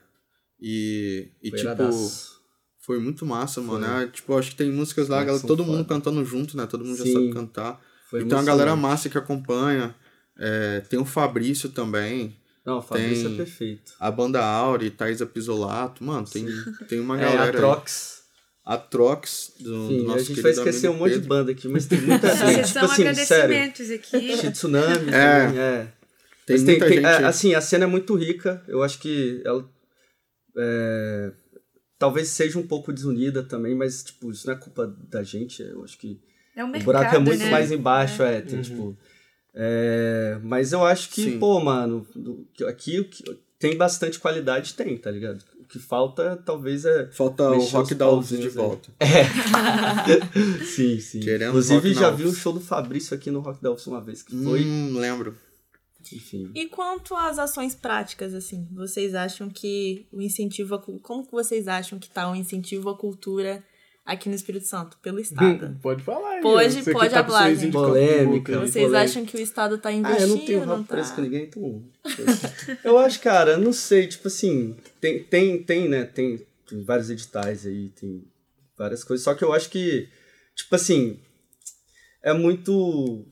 E, e Foi tipo, iradaço. foi muito massa, mano. Foi. É, tipo, acho que tem músicas lá, Nossa, galera, todo mundo foda. cantando junto, né? Todo mundo já Sim. sabe cantar. Foi e tem uma galera massa que acompanha. É, tem o Fabrício também. Não, o Fabrício tem- é perfeito. A banda Auri, Thaisa Pisolato. Mano, tem, tem uma É, galera. a aí. Trox. A Trox, do, Enfim, do nosso a gente vai esquecer um monte de banda aqui, mas tem muita Vocês gente. são Tipo assim, sério. agradecimentos aqui. Tsunami É. também, é. Tem Mas muita gente. é, assim, a cena é muito rica. Eu acho que ela é, talvez seja um pouco desunida também, mas tipo, isso não é culpa da gente. Eu acho que É um o mercado, buraco é muito né? mais embaixo, é, tem, tipo. é, mas eu acho que, Sim. pô, mano, aqui o tem bastante qualidade, tem, tá ligado? O que falta talvez é. Falta o rock da Luz de volta. Sim, sim. Querendo Inclusive, já vi o show do Fabrício aqui no Rock da uma vez, que foi. Hum, lembro. Enfim. E quanto às ações práticas, assim, vocês acham que o incentivo a, como que vocês acham que tá o incentivo à cultura aqui no Espírito Santo pelo Estado? Pode falar aí. Pode-. Você que pode tá falar, gente. Polêmica. Vocês polêmica. acham que o Estado tá Ah, investindo? eu não tenho não tá? com ninguém, então. eu acho, cara, não sei, tipo assim, tem, tem, tem, né? Tem, tem vários editais aí, tem várias coisas. Só que eu acho que, tipo assim, é muito.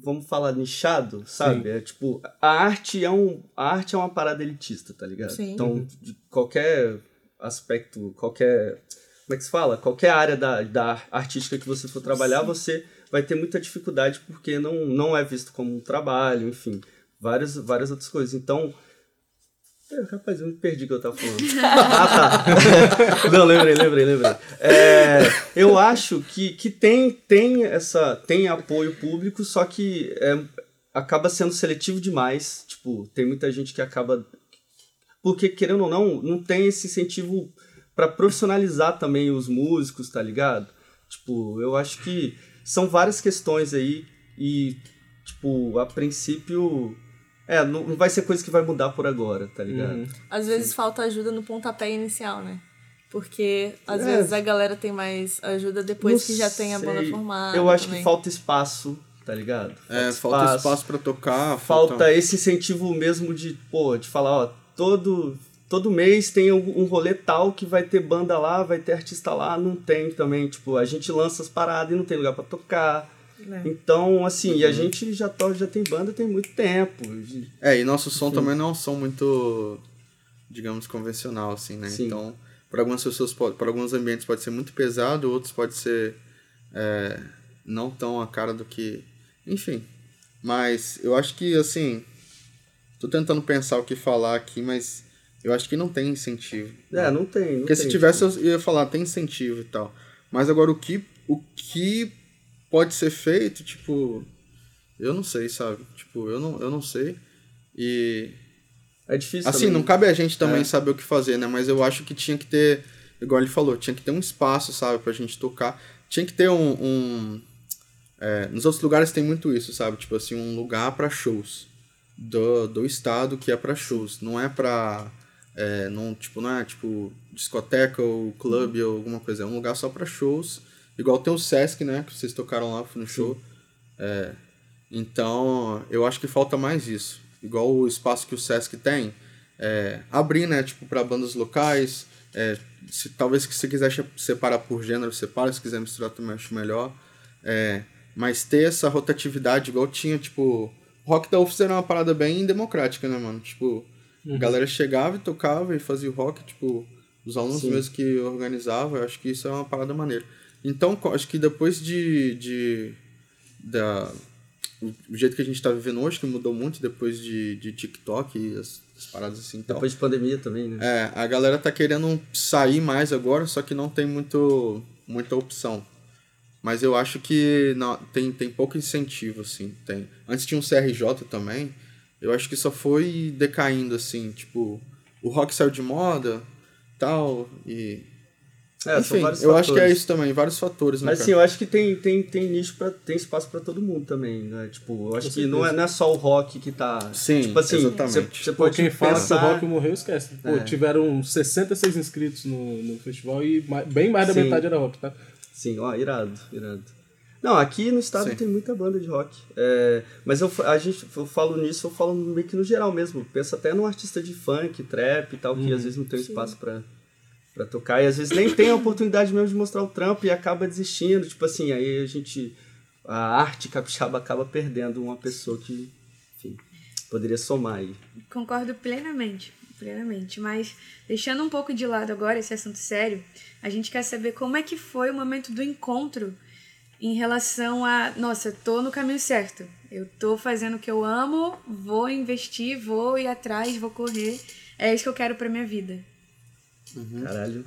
Vamos falar nichado, sabe? Sim. É tipo, a arte é um. A arte é uma parada elitista, tá ligado? Sim. Então, de qualquer aspecto, qualquer. Como é que se fala? Qualquer área da, da artística que você for trabalhar, você vai ter muita dificuldade porque não, não é visto como um trabalho, enfim, várias, várias outras coisas. Então. É, rapaz, eu me perdi o que eu tava falando. ah, tá. não, lembrei, lembrei, lembrei. É, eu acho que, que tem, tem, essa, tem apoio público, só que é, acaba sendo seletivo demais. Tipo, tem muita gente que acaba. Porque, querendo ou não, não tem esse incentivo para profissionalizar também os músicos, tá ligado? Tipo, eu acho que são várias questões aí e, tipo, a princípio. É, não não vai ser coisa que vai mudar por agora, tá ligado? Uhum. Às vezes falta ajuda no pontapé inicial, né? Porque às É. vezes a galera tem mais ajuda depois Não que já tem a banda formada. Eu acho também. que falta espaço, tá ligado? É, falta espaço pra tocar. falta esse incentivo mesmo de, pô, de falar, ó, todo, todo mês tem um rolê tal que vai ter banda lá, vai ter artista lá, não tem também, tipo, a gente lança as paradas e não tem lugar pra tocar. É. Então, assim, e Uhum. a gente já, to- já tem banda tem muito tempo. É, e nosso som também não é um som muito, digamos, convencional, assim, né? Sim. Então, para algumas pessoas, pode, para alguns ambientes pode ser muito pesado, outros pode ser é, não tão a cara do que... Enfim, mas eu acho que, assim, Tô tentando pensar o que falar aqui, mas eu acho que não tem incentivo. É, não tem. Não Porque tem, se tivesse, eu ia falar, tem incentivo e tal. Mas agora o que, o que pode ser feito, tipo, eu não sei, sabe? Tipo, eu não, eu não sei. E É difícil Assim, também. não cabe a gente também É. saber o que fazer, né? Mas eu acho que tinha que ter, igual ele falou, tinha que ter um espaço, sabe, pra gente tocar. Tinha que ter um. um- é, nos outros lugares tem muito isso, sabe? Tipo assim, um lugar pra shows do, do estado que é pra shows. Não é pra. É, não, tipo, não é tipo discoteca ou clube ou alguma coisa. É um lugar só pra shows. Igual tem o Sesc, né? Que vocês tocaram lá, no show. É, então, eu acho que falta mais isso. Igual o espaço que o Sesc tem, é, abrir, né, tipo, para bandas locais. é, se, talvez que você quiser separar por gênero, separa. Se quiser misturar, também acho melhor. É, mas ter essa rotatividade, igual tinha, tipo... Rock da UFS era uma parada bem democrática, né, mano? Tipo, a galera chegava e tocava e fazia o rock, tipo... Os alunos Sim. mesmo que organizavam, eu acho que isso é uma parada maneira. Então, acho que depois de... de da, o, jeito que a gente tá vivendo hoje, que mudou muito depois de, de TikTok e as, as paradas assim tal. Depois de pandemia também, né? É, a galera tá querendo sair mais agora, só que não tem muito, muita opção. Mas eu acho que não, tem, tem pouco incentivo, assim. Tem. Antes tinha um CRJ também. Eu acho que só foi decaindo, assim. Tipo, o rock saiu de moda, tal, e... É, são Enfim, eu acho que é fatores. isso também, vários fatores, né, Mas cara? assim, eu acho que tem, tem, tem nicho para tem espaço pra todo mundo também, né? Tipo, eu acho que não é, não é só o rock que tá. Sim, tipo assim, exatamente. Você, pode quem fala pensar... que o rock morreu, esquece. Pô, É. tiveram 66 inscritos no, no festival e ma- bem mais da Sim. metade era rock, tá? Sim, ó, irado, irado. Não, aqui no estado Sim. tem muita banda de rock. É, mas eu, a gente, eu falo nisso, eu falo meio que no geral mesmo. Pensa até num artista de funk, trap e tal, que às vezes não tem espaço pra, pra tocar. E às vezes nem tem a oportunidade mesmo de mostrar o trampo e acaba desistindo. Tipo assim, aí a gente. A arte capixaba acaba perdendo uma pessoa que, enfim, poderia somar aí. Concordo plenamente, plenamente. Mas deixando um pouco de lado agora esse assunto sério, a gente quer saber como é que foi o momento do encontro em relação a, nossa, tô no caminho certo. Eu tô fazendo o que eu amo, vou investir, vou ir atrás, vou correr. É isso que eu quero pra minha vida. Caralho.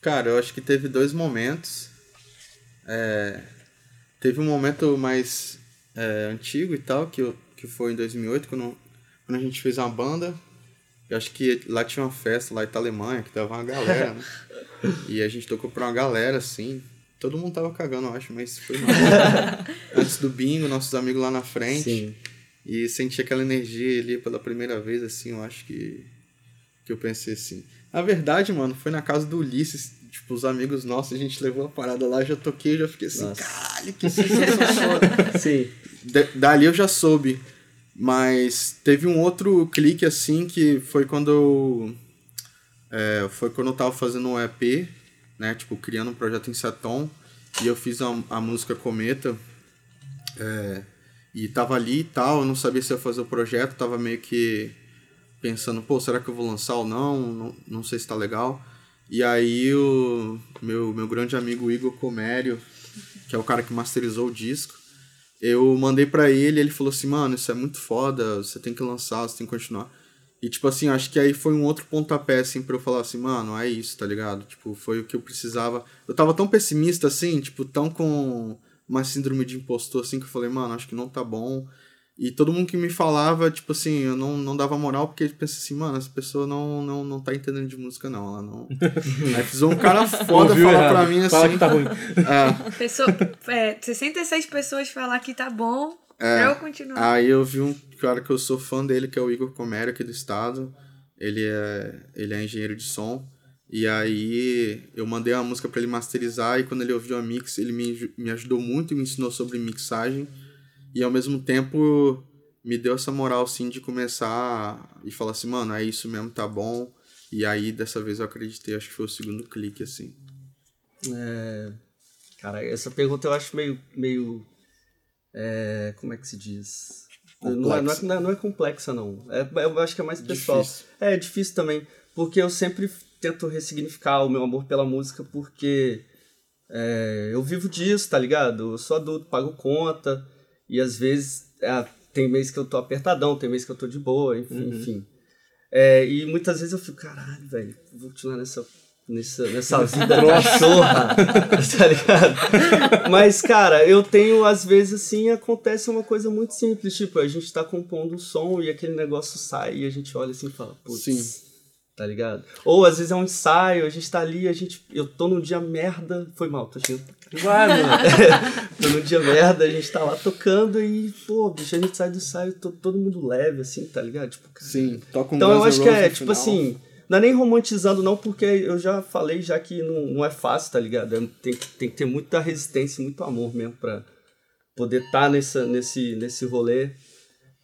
Cara, eu acho que teve dois momentos. É, teve um momento mais é, antigo e tal, que, eu, que foi em 2008, quando, quando a gente fez uma banda. Eu acho que lá tinha uma festa lá em Alemanha, que tava uma galera, né? E a gente tocou pra uma galera, assim. Todo mundo tava cagando, eu acho, mas foi massa. Antes do bingo, nossos amigos lá na frente. Sim. E senti aquela energia ali pela primeira vez, assim, eu acho que. Que eu pensei assim. A verdade, mano, foi na casa do Ulisses, tipo, os amigos nossos, a gente levou a parada lá, já toquei, já fiquei assim, Nossa. caralho, que sensação. Sim. Da- Dali eu já soube. Mas teve um outro clique assim que foi quando eu. é, foi quando eu tava fazendo um EP, né? Tipo, criando um projeto em Seton. E eu fiz a, a música Cometa. é, e tava ali e tal, eu não sabia se ia fazer o projeto, tava meio que pensando, pô, será que eu vou lançar ou não? Não, não sei se tá legal. E aí o meu, meu grande amigo Igor Comério, que é o cara que masterizou o disco, eu mandei pra ele, ele falou assim, mano, isso é muito foda, você tem que lançar, você tem que continuar. E, tipo assim, acho que aí foi um outro pontapé, assim, pra eu falar assim, mano, é isso, tá ligado? Tipo, foi o que eu precisava. Eu tava tão pessimista, assim, tipo, tão com uma síndrome de impostor, assim, que eu falei, mano, acho que não tá bom. E todo mundo que me falava, tipo assim, eu não, não dava moral, porque eu pensei assim, mano, essa pessoa não, não, não tá entendendo de música, não. Ela não. aí precisou um cara foda Ouviu falar errado. pra mim assim. Fala que tá ruim. é, Pessoa, é, 66 pessoas falar que tá bom, pra eu continuar. Aí eu vi um cara que eu sou fã dele, que é o Igor Comério, aqui do estado. Ele é, ele é engenheiro de som. E aí eu mandei uma música pra ele masterizar e quando ele ouviu a mix, ele me, me ajudou muito e me ensinou sobre mixagem. E ao mesmo tempo me deu essa moral, assim, de começar e falar assim, mano, é isso mesmo, tá bom. E aí dessa vez eu acreditei, acho que foi o segundo clique, assim. É, cara, essa pergunta eu acho meio. meio é, como é que se diz? Não é, não, é, não é- não é complexa, não. É, eu acho que é mais pessoal. Difícil. É, é difícil também. Porque eu sempre tento ressignificar o meu amor pela música, porque é, eu vivo disso, tá ligado? Eu sou adulto, pago conta, e às vezes é, tem mês que eu tô apertadão, tem mês que eu tô de boa, enfim. enfim. É, e muitas vezes eu fico, caralho, velho, vou continuar nessa, nessa, nessa vida cachorra, tá ligado? Mas, cara, eu tenho, às vezes, assim, acontece uma coisa muito simples, tipo, a gente tá compondo um som e aquele negócio sai e a gente olha assim e fala, putz, Sim. tá ligado? Ou às vezes é um ensaio, a gente tá ali, a gente, eu tô num dia merda, foi mal, tô xingando Vai, mano. tô num dia merda, a gente tá lá tocando e, pô, bicho, a gente sai do ensaio, to- todo mundo leve, assim, tá ligado? Tipo, cara, Sim, toca um então eu acho que é, tipo final. assim, não é nem romantizando não, porque eu já falei já que não, não é fácil, tá ligado? É- Tem, tem que ter muita resistência muito amor mesmo pra poder estar nessa, nesse, nesse rolê.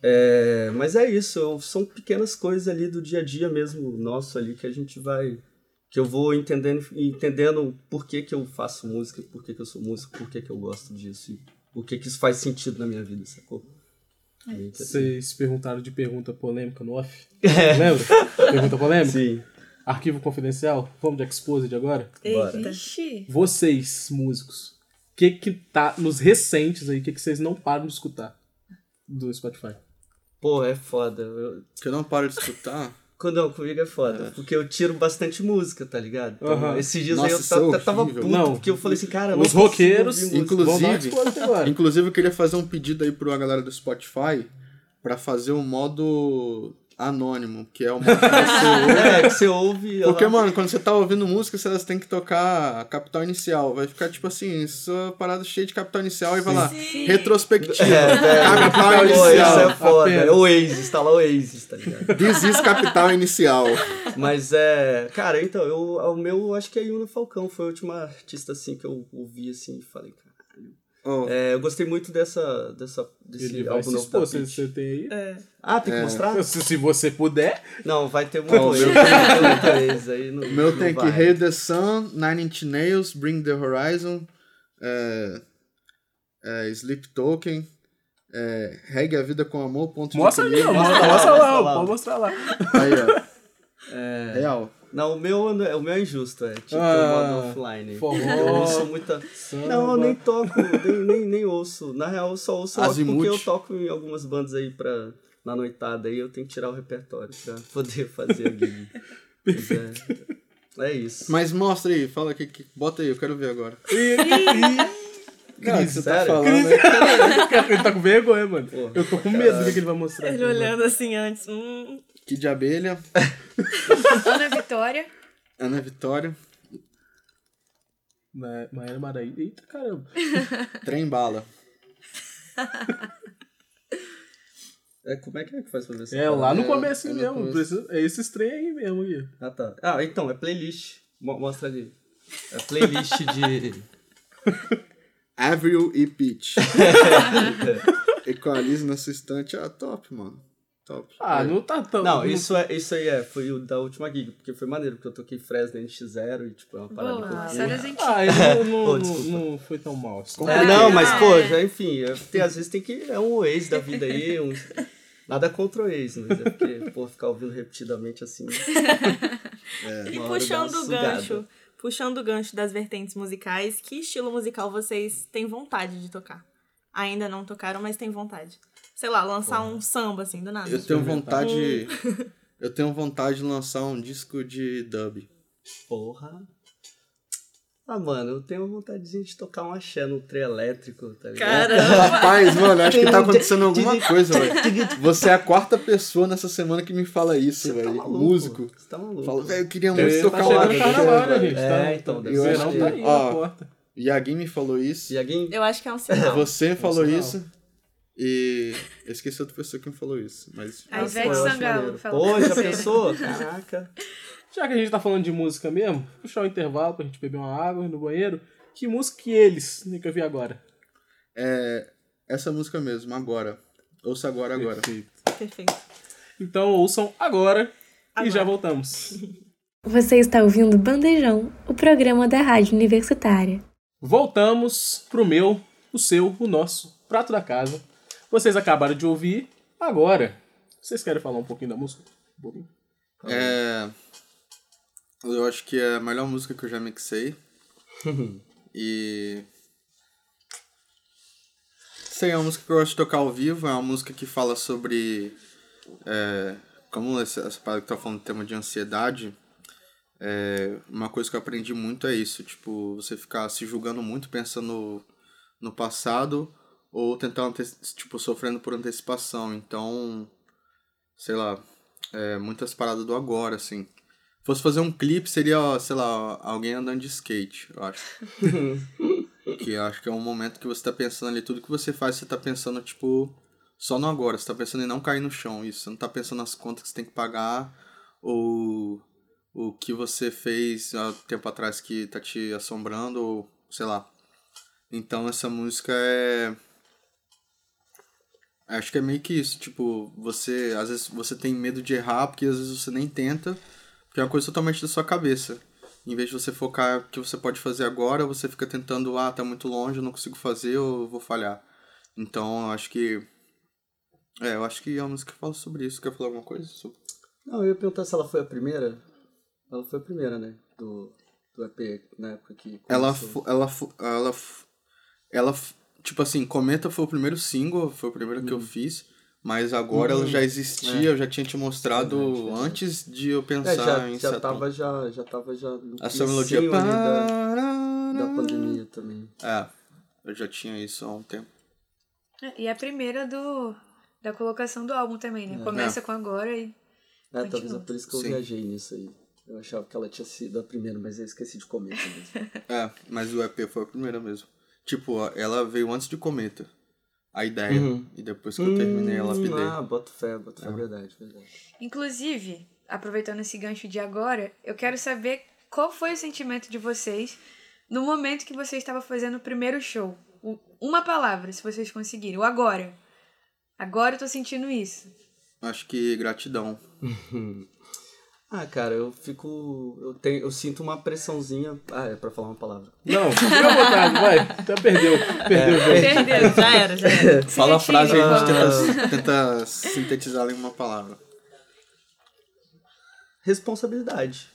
É, mas é isso, são pequenas coisas ali do dia a dia mesmo nosso ali que a gente vai que eu vou entendendo entendendo por que, que eu faço música, por que, que eu sou músico, por que, que eu gosto disso e por que, que isso faz sentido na minha vida, sacou? Vocês perguntaram de pergunta polêmica no off? Lembra? Pergunta polêmica? Sim. Arquivo confidencial? Vamos de Exposed agora? Bora. Eita. Vocês, músicos, o que que tá nos recentes aí, o que que vocês não param de escutar do Spotify? Pô, é foda. Eu, Que eu não paro de escutar. Quando não, comigo é foda. Porque eu tiro bastante música, tá ligado? Então, Aham. Esses dias Nossa, aí eu é tava puto, Não. porque eu falei assim, cara, Os roqueiros Inclusive-. Inclusive, eu queria fazer um pedido aí pra galera do Spotify pra fazer o modo anônimo, que é o que você É, que você ouve. Porque, ela- mano, quando você tá ouvindo música, você tem que tocar capital inicial. Vai ficar, tipo assim, sua parada cheia de capital inicial e vai lá, retrospectiva, capital Pô, isso inicial. é foda. apenas. Oasis, tá lá Oasis, tá ligado? This is capital inicial. Mas é. Cara, então, eu, o meu, eu acho que é Yuna Falcão. Foi a última artista assim que eu ouvi assim e falei, caralho. Oh, É, eu gostei muito dessa, dessa, desse Ele álbum se novo expor, da você, Pitty. você tem aí? É. Ah, tem que mostrar? Se, se você puder. Não, vai ter. Vai ter muito Oasis aí. Não, o meu não tem que vai. Hail the Sun, Nine Inch Nails, Bring the Horizon, é, é, Sleep Token, é, Regue a Vida com Amor, ponto Mostra ali. Mostra, Mostra mostra lá, lá, mostra lá. pode mostrar lá. Aí, ó. Real. Não, o meu, é- o meu é injusto, é tipo Ah, modo offline. forró, eu ouço muita. Não, eu nem toco, nem, nem, nem ouço. Na real, eu só ouço rock Azimuth. porque eu toco em algumas bandas aí pra, na noitada aí eu tenho que tirar o repertório pra poder fazer a gig. É, é isso. Mas mostra aí, fala aqui, que, bota aí, eu quero ver agora. Cara, que você tá falando aí? Ele tá com vergonha, mano. Porra, eu tô com medo do que ele vai mostrar. Ele aqui, mano. olhando assim antes. Hum, Que de abelha, Ana Vitória. Ana Vitória, Ma- Maíra Maraí. Eita, caramba. Trem Bala. É, como é que é que faz pra ver essa É lá no É, começo é no mesmo. começo. precisa- É esse trem aí mesmo. Aqui. Ah, tá. Ah, então, é playlist. Mo- Mostra ali. É playlist de. Avril e Peach. Equalize na sua estante. Ah, top, mano. Top. Ah, É. não tá tão. Não, isso, é, isso aí é, foi o da última gig, porque foi maneiro, porque eu toquei Fresno NX0 e, tipo, é uma parada que eu Boa, curto. histórias antigas. Ah, ele não, não, Pô, não, foi tão mal. assim. É, não, mas, Ah, pô, é. já, enfim, é, tem, às vezes tem que. É um ex da vida aí, um, nada contra o ex, mas é porque, pô, ficar ouvindo repetidamente assim. E uma hora dá puxando o gancho, puxando o gancho das vertentes musicais, que estilo musical vocês têm vontade de tocar? Ainda não tocaram, mas têm vontade. Sei lá, lançar um samba assim, do nada. Eu tenho vontade. Eu tenho vontade de lançar um disco de dub. Porra. Ah, mano, eu tenho vontadezinha de tocar um axé no trem elétrico, tá ligado? Caramba! Rapaz, mano, acho que tá acontecendo alguma coisa, velho. Você é a quarta pessoa nessa semana que me fala isso, tá velho. maluco? Músico. Você tá maluco? Fala, eu queria Tá muito tocar um axé, carnaval, né, velho. gente? É, Tá- então, tá- deve o ser que- tá aí ó, na porta. Yagin me falou isso. E alguém. Eu acho que é um sinal. Você falou sinal. isso. E eu esqueci outra pessoa que me falou isso. Mas. A Ivete eu Sangalo falou Pô, já pensou? Caraca. Já que a gente tá falando de música mesmo, puxar o intervalo pra gente beber uma água no banheiro. Que música que eles tem que ouvir agora? É. Essa música mesmo, agora. Ouça agora, agora. Perfeito. Perfeito. Então ouçam agora, e Agora. já voltamos. Você está ouvindo Bandejão, o programa da Rádio Universitária. Voltamos pro meu, o seu, o nosso prato da casa. Vocês acabaram de ouvir agora. Vocês querem falar um pouquinho da música? É. Eu acho que é a melhor música que eu já mixei. e. Sei, é uma música que eu gosto de tocar ao vivo, é uma música que fala sobre. É, como essa, essa parada que tá falando do tema de ansiedade, é, uma coisa que eu aprendi muito é isso, tipo, você ficar se julgando muito pensando no passado ou tentando, tipo, sofrendo por antecipação. Então, sei lá, é, muitas paradas do agora, assim. Fosse fazer um clipe, seria, sei lá, alguém andando de skate, eu acho. que eu acho que é um momento que você tá pensando ali, tudo que você faz, você tá pensando, tipo, só no agora. Você tá pensando em não cair no chão, isso. Você não tá pensando nas contas que você tem que pagar ou o que você fez há tempo atrás que tá te assombrando, ou sei lá. Então essa música é. Acho que é meio que isso, tipo, você. Às vezes você tem medo de errar, porque às vezes você nem tenta que é uma coisa totalmente da sua cabeça. Em vez de você focar o que você pode fazer agora, você fica tentando, ah, tá muito longe, eu não consigo fazer, eu vou falhar. Então, eu acho que. É, eu acho que é uma música que fala sobre isso. Quer falar alguma coisa? Não, eu ia perguntar se ela foi a primeira. Ela foi a primeira, né? Do, do EP, na época que. Ela, ela, ela, ela. Tipo assim, Cometa foi o primeiro single, foi o primeiro que eu fiz. Mas agora uhum. ela já existia, é. eu já tinha te mostrado é, antes de eu pensar é, já, em já tava já Já tava já no Essa melodia da, da pandemia também. É, eu já tinha isso há um tempo. É, e é a primeira do, da colocação do álbum também, né? É. Começa com agora e. É, talvez é por isso que eu Sim. viajei nisso aí. Eu achava que ela tinha sido a primeira, mas eu esqueci de Cometa mesmo. é, mas o EP foi a primeira mesmo. Tipo, ela veio antes de Cometa a ideia. Uhum. E depois que eu terminei, ela lapidei. Ah, bota fé, bota fé, é. verdade, verdade. Inclusive, aproveitando esse gancho de agora, eu quero saber qual foi o sentimento de vocês no momento que você estava fazendo o primeiro show. Uma palavra, se vocês conseguirem. O agora. Agora eu tô sentindo isso. Acho que gratidão. Ah, cara, eu fico. Eu, tenho, eu sinto uma pressãozinha. Ah, é pra falar uma palavra. Não, fica à vontade, vai. Até perdeu. Perdeu, é, perdeu. Já era, já era. Fala a frase e a gente tenta, tenta sintetizá-la em uma palavra. Responsabilidade.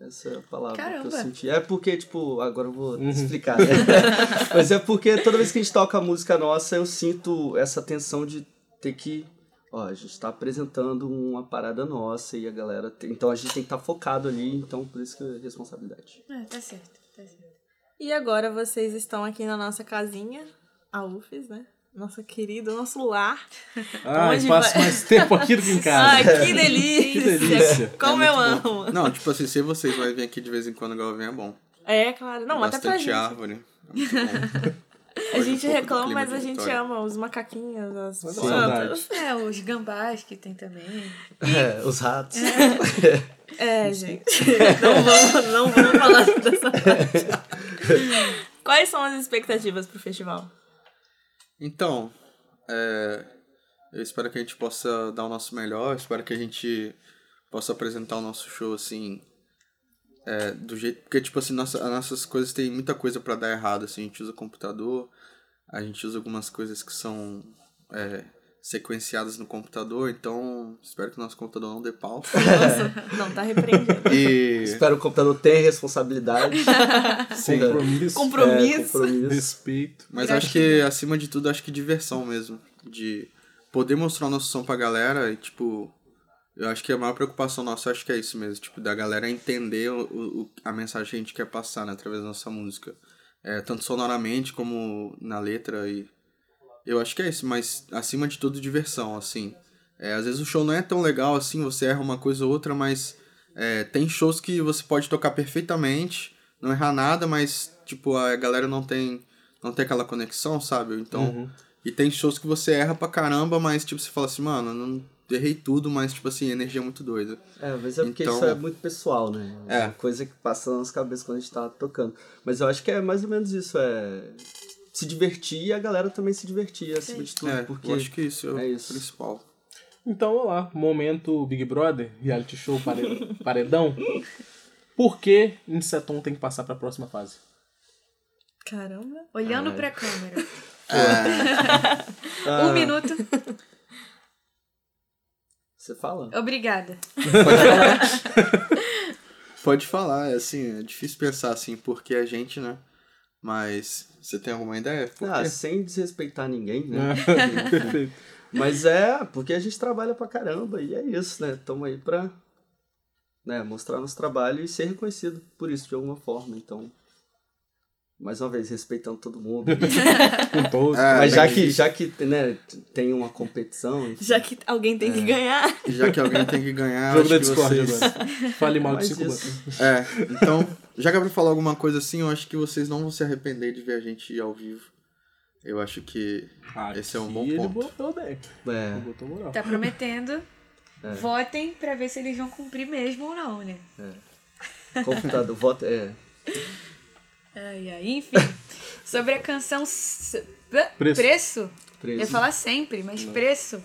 Essa é a palavra Caramba. que eu senti. É porque, tipo, agora eu vou uhum. explicar, né? Mas é porque toda vez que a gente toca a música nossa, eu sinto essa tensão de ter que ó, a gente está apresentando uma parada nossa e a galera. Tem, então a gente tem que estar tá focado ali, então por isso que é responsabilidade. É, tá certo, tá certo. E agora vocês estão aqui na nossa casinha, a UFES, né? Nosso querido, nosso lar. Ah, passo vai... mais tempo aqui do que em casa. Ai, que delícia! que delícia. Como é eu amo. Bom. Não, tipo assim, se vocês vão vir aqui de vez em quando, igual vem, é bom. É, claro. Não, Bastante até pra gente. árvore. É muito bom. A gente um reclama, mas a gente ama os macaquinhos, as plantas. É, os gambás que tem também. É, os ratos. É, é gente. Não vamos, não vamos falar dessa parte. Quais são as expectativas pro festival? Então, é, eu espero que a gente possa dar o nosso melhor, espero que a gente possa apresentar o nosso show assim é, do jeito. Porque, tipo assim, nossa, as nossas coisas tem muita coisa para dar errado. Assim, a gente usa computador, a gente usa algumas coisas que são é, sequenciadas no computador, então espero que o nosso computador não dê pau. Nossa, não, tá repreendido. E... Espero que o computador tenha responsabilidade. Sim. Compromisso. Compromisso. É, compromisso. Respeito. Mas acho que, acima de tudo, acho que diversão mesmo. De poder mostrar o nosso som pra galera e, tipo, eu acho que a maior preocupação nossa, acho que é isso mesmo, tipo, da galera entender o, o, a mensagem que a gente quer passar, né, através da nossa música. É, tanto sonoramente como na letra e... Eu acho que é isso, mas acima de tudo, diversão, assim. É, às vezes o show não é tão legal assim, você erra uma coisa ou outra, mas é, tem shows que você pode tocar perfeitamente, não errar nada, mas, tipo, a galera não tem, não tem aquela conexão, sabe? Então... Uhum. E tem shows que você erra pra caramba, mas, tipo, você fala assim, mano, não errei tudo, mas, tipo assim, energia é muito doida. É, mas é porque então... isso é muito pessoal, né? É. é coisa que passa nas cabeças quando a gente tá tocando. Mas eu acho que é mais ou menos isso, é se divertir e a galera também se divertir, acima de tudo. É, porque eu acho que isso é, é isso. o principal. Então, vamos lá, momento Big Brother, reality show, paredão. Por que Inseton tem que passar para a próxima fase? Caramba. Olhando para a câmera. É. um minuto. Você fala? Obrigada. Pode falar. Pode falar, é assim, é difícil pensar assim, porque a gente, né, Mas você tem alguma ideia? Ah, sem desrespeitar ninguém, né? Perfeito. Mas é, porque a gente trabalha pra caramba e é isso, né? Estamos aí pra né, mostrar nosso trabalho e ser reconhecido por isso de alguma forma. Então, mais uma vez, respeitando todo mundo. Com todos. É, Mas já que, difícil. já que né, tem uma competição, Já que alguém tem É. que ganhar. Já que alguém tem que ganhar, Jogo da que Discord vocês... agora. Fale mal de cinco isso. É, então, já que é pra falar alguma coisa assim, eu acho que vocês não vão se arrepender de ver a gente ao vivo. Eu acho que esse é um bom Aqui Ele ponto. botou bem. É, Botou moral. Tá prometendo. Votem pra ver se eles vão cumprir mesmo ou não, né? computador, voto, é, Ai, ai, enfim. Sobre a canção S- Preço. Preço. Eu falar sempre, mas preço.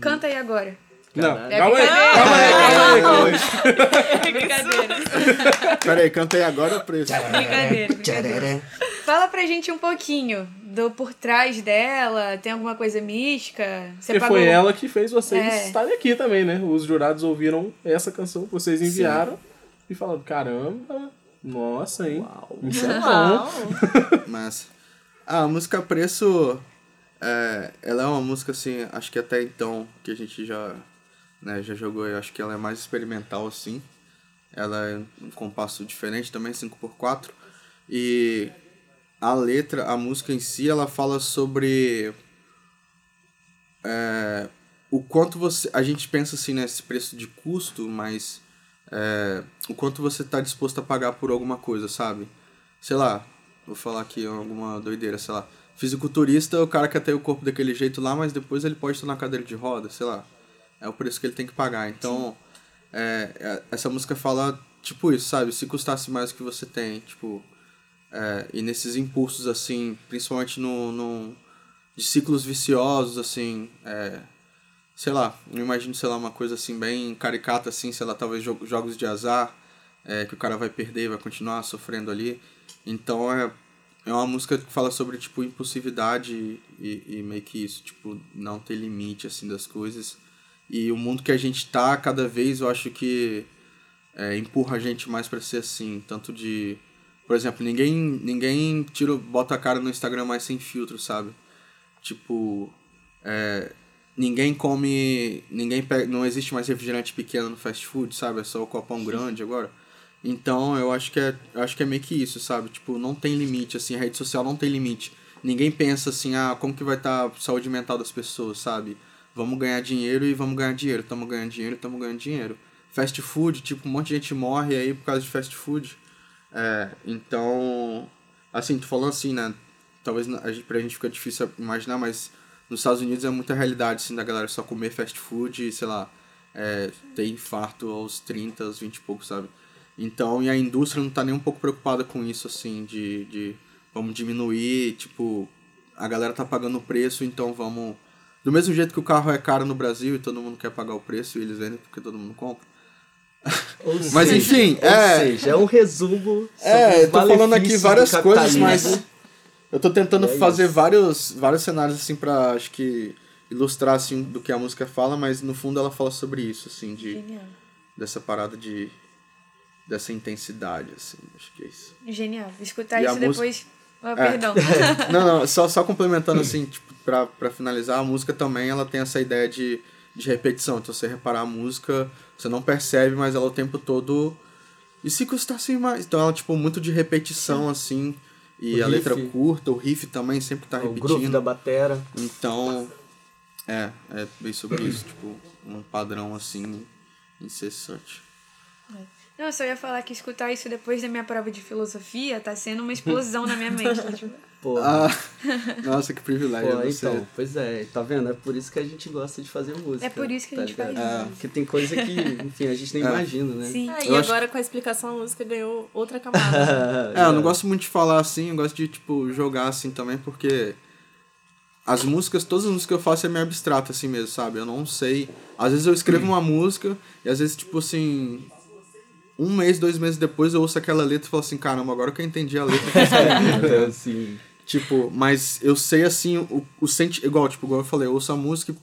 Canta aí agora. Não, Caralho. calma aí, brincadeira. calma aí, calma aí. Brincadeira. Pera aí, canta aí agora o preço. Brincadeira, brincadeira. Fala pra gente um pouquinho do por trás dela. Tem alguma coisa mística? Você Porque foi ela que fez vocês É. estarem aqui também, né? Os jurados ouviram essa canção que vocês enviaram e falaram, caramba, nossa, hein? Isso é bom. Uau. Mas ah, a música Preço, é, ela é uma música assim, acho que até então que a gente já, né, já jogou, eu acho que ela é mais experimental assim. Ela é um compasso diferente também, 5x4. E a letra, a música em si, ela fala sobre é, o quanto você. A gente pensa assim nesse preço de custo, mas é, o quanto você está disposto a pagar por alguma coisa, sabe? Sei lá, vou falar aqui alguma doideira, sei lá. Fisiculturista, o cara quer ter o corpo daquele jeito lá, mas depois ele pode estar na cadeira de roda, sei lá. É o preço que ele tem que pagar. Então, é, é, essa música fala, tipo isso, sabe? Se custasse mais o que você tem, tipo... é, e nesses impulsos, assim, principalmente no, no, de ciclos viciosos, assim, é, sei lá, eu imagino, sei lá, uma coisa assim bem caricata, assim, sei lá, talvez jo- jogos de azar, é, que o cara vai perder vai continuar sofrendo ali. Então é, é uma música que fala sobre, tipo, impulsividade e, e meio que isso, tipo, não ter limite, assim, das coisas. E o mundo que a gente tá, cada vez, eu acho que é, empurra a gente mais pra ser assim, tanto de... Por exemplo, ninguém, ninguém tira, bota a cara no Instagram mais sem filtro, sabe? Tipo, é, ninguém come. Ninguém pega, não existe mais refrigerante pequeno no fast food, sabe? É só o copão grande agora. Então eu acho que é, acho que é meio que isso, sabe? Tipo, não tem limite, assim, a rede social não tem limite. Ninguém pensa assim, ah, como que vai estar a saúde mental das pessoas, sabe? Vamos ganhar dinheiro e vamos ganhar dinheiro. Estamos ganhando dinheiro, estamos ganhando dinheiro. Fast food, tipo, um monte de gente morre aí por causa de fast food. É, então, assim, tô falando assim, né? Talvez a gente, pra gente fica difícil imaginar, mas nos Estados Unidos é muita realidade, assim, da galera só comer fast food e, sei lá, é, ter infarto aos 30, aos 20 e poucos, sabe? Então, e a indústria não tá nem um pouco preocupada com isso, assim, de, de vamos diminuir, tipo, a galera tá pagando o preço, então vamos... Do mesmo jeito que o carro é caro no Brasil e todo mundo quer pagar o preço e eles vendem porque todo mundo compra. Mas seja- enfim, ou é... seja, é um resumo. É, eu tô falando aqui várias coisas, mas eu tô tentando É fazer isso. vários, vários cenários assim pra, acho que ilustrar assim do que a música fala, mas no fundo ela fala sobre isso, assim, de Genial. dessa parada de dessa intensidade, assim, acho que é isso. Genial. Escutar E isso música- depois. Ah, É. Perdão. Não, não, só, só complementando assim, tipo, pra, pra finalizar, a música também ela tem essa ideia de, de repetição. Então, você reparar a música, você não percebe, mas ela o tempo todo. E se custasse mais? Então, ela, tipo, muito de repetição, assim. E O a letra riff. curta, o riff também sempre tá O groove repetindo. da batera. Então, é, é bem sobre isso, tipo, um padrão assim, incessante. Não, eu só ia falar que escutar isso depois da minha prova de filosofia tá sendo uma explosão na minha mente. Tipo, Pô, Ah, nossa, que privilégio pô, você. então, pois é, tá vendo? É por isso que a gente gosta de fazer música. É por isso que a tá gente faz ligado? música. Porque tem coisa que, enfim, a gente nem É. imagina, né? Sim. Ah, e Eu acho- agora com a explicação a música ganhou outra camada. É, eu não gosto muito de falar assim, eu gosto de, tipo, jogar assim também, porque as músicas, todas as músicas que eu faço é meio abstrato assim mesmo, sabe? Eu não sei. Às vezes eu escrevo uma música e às vezes, tipo assim, um mês, dois meses depois eu ouço aquela letra e falo assim, caramba, agora que eu entendi a letra que eu escrevi. É, assim, Tipo, mas eu sei assim, o, o senti igual, tipo, igual eu falei, eu ouço a música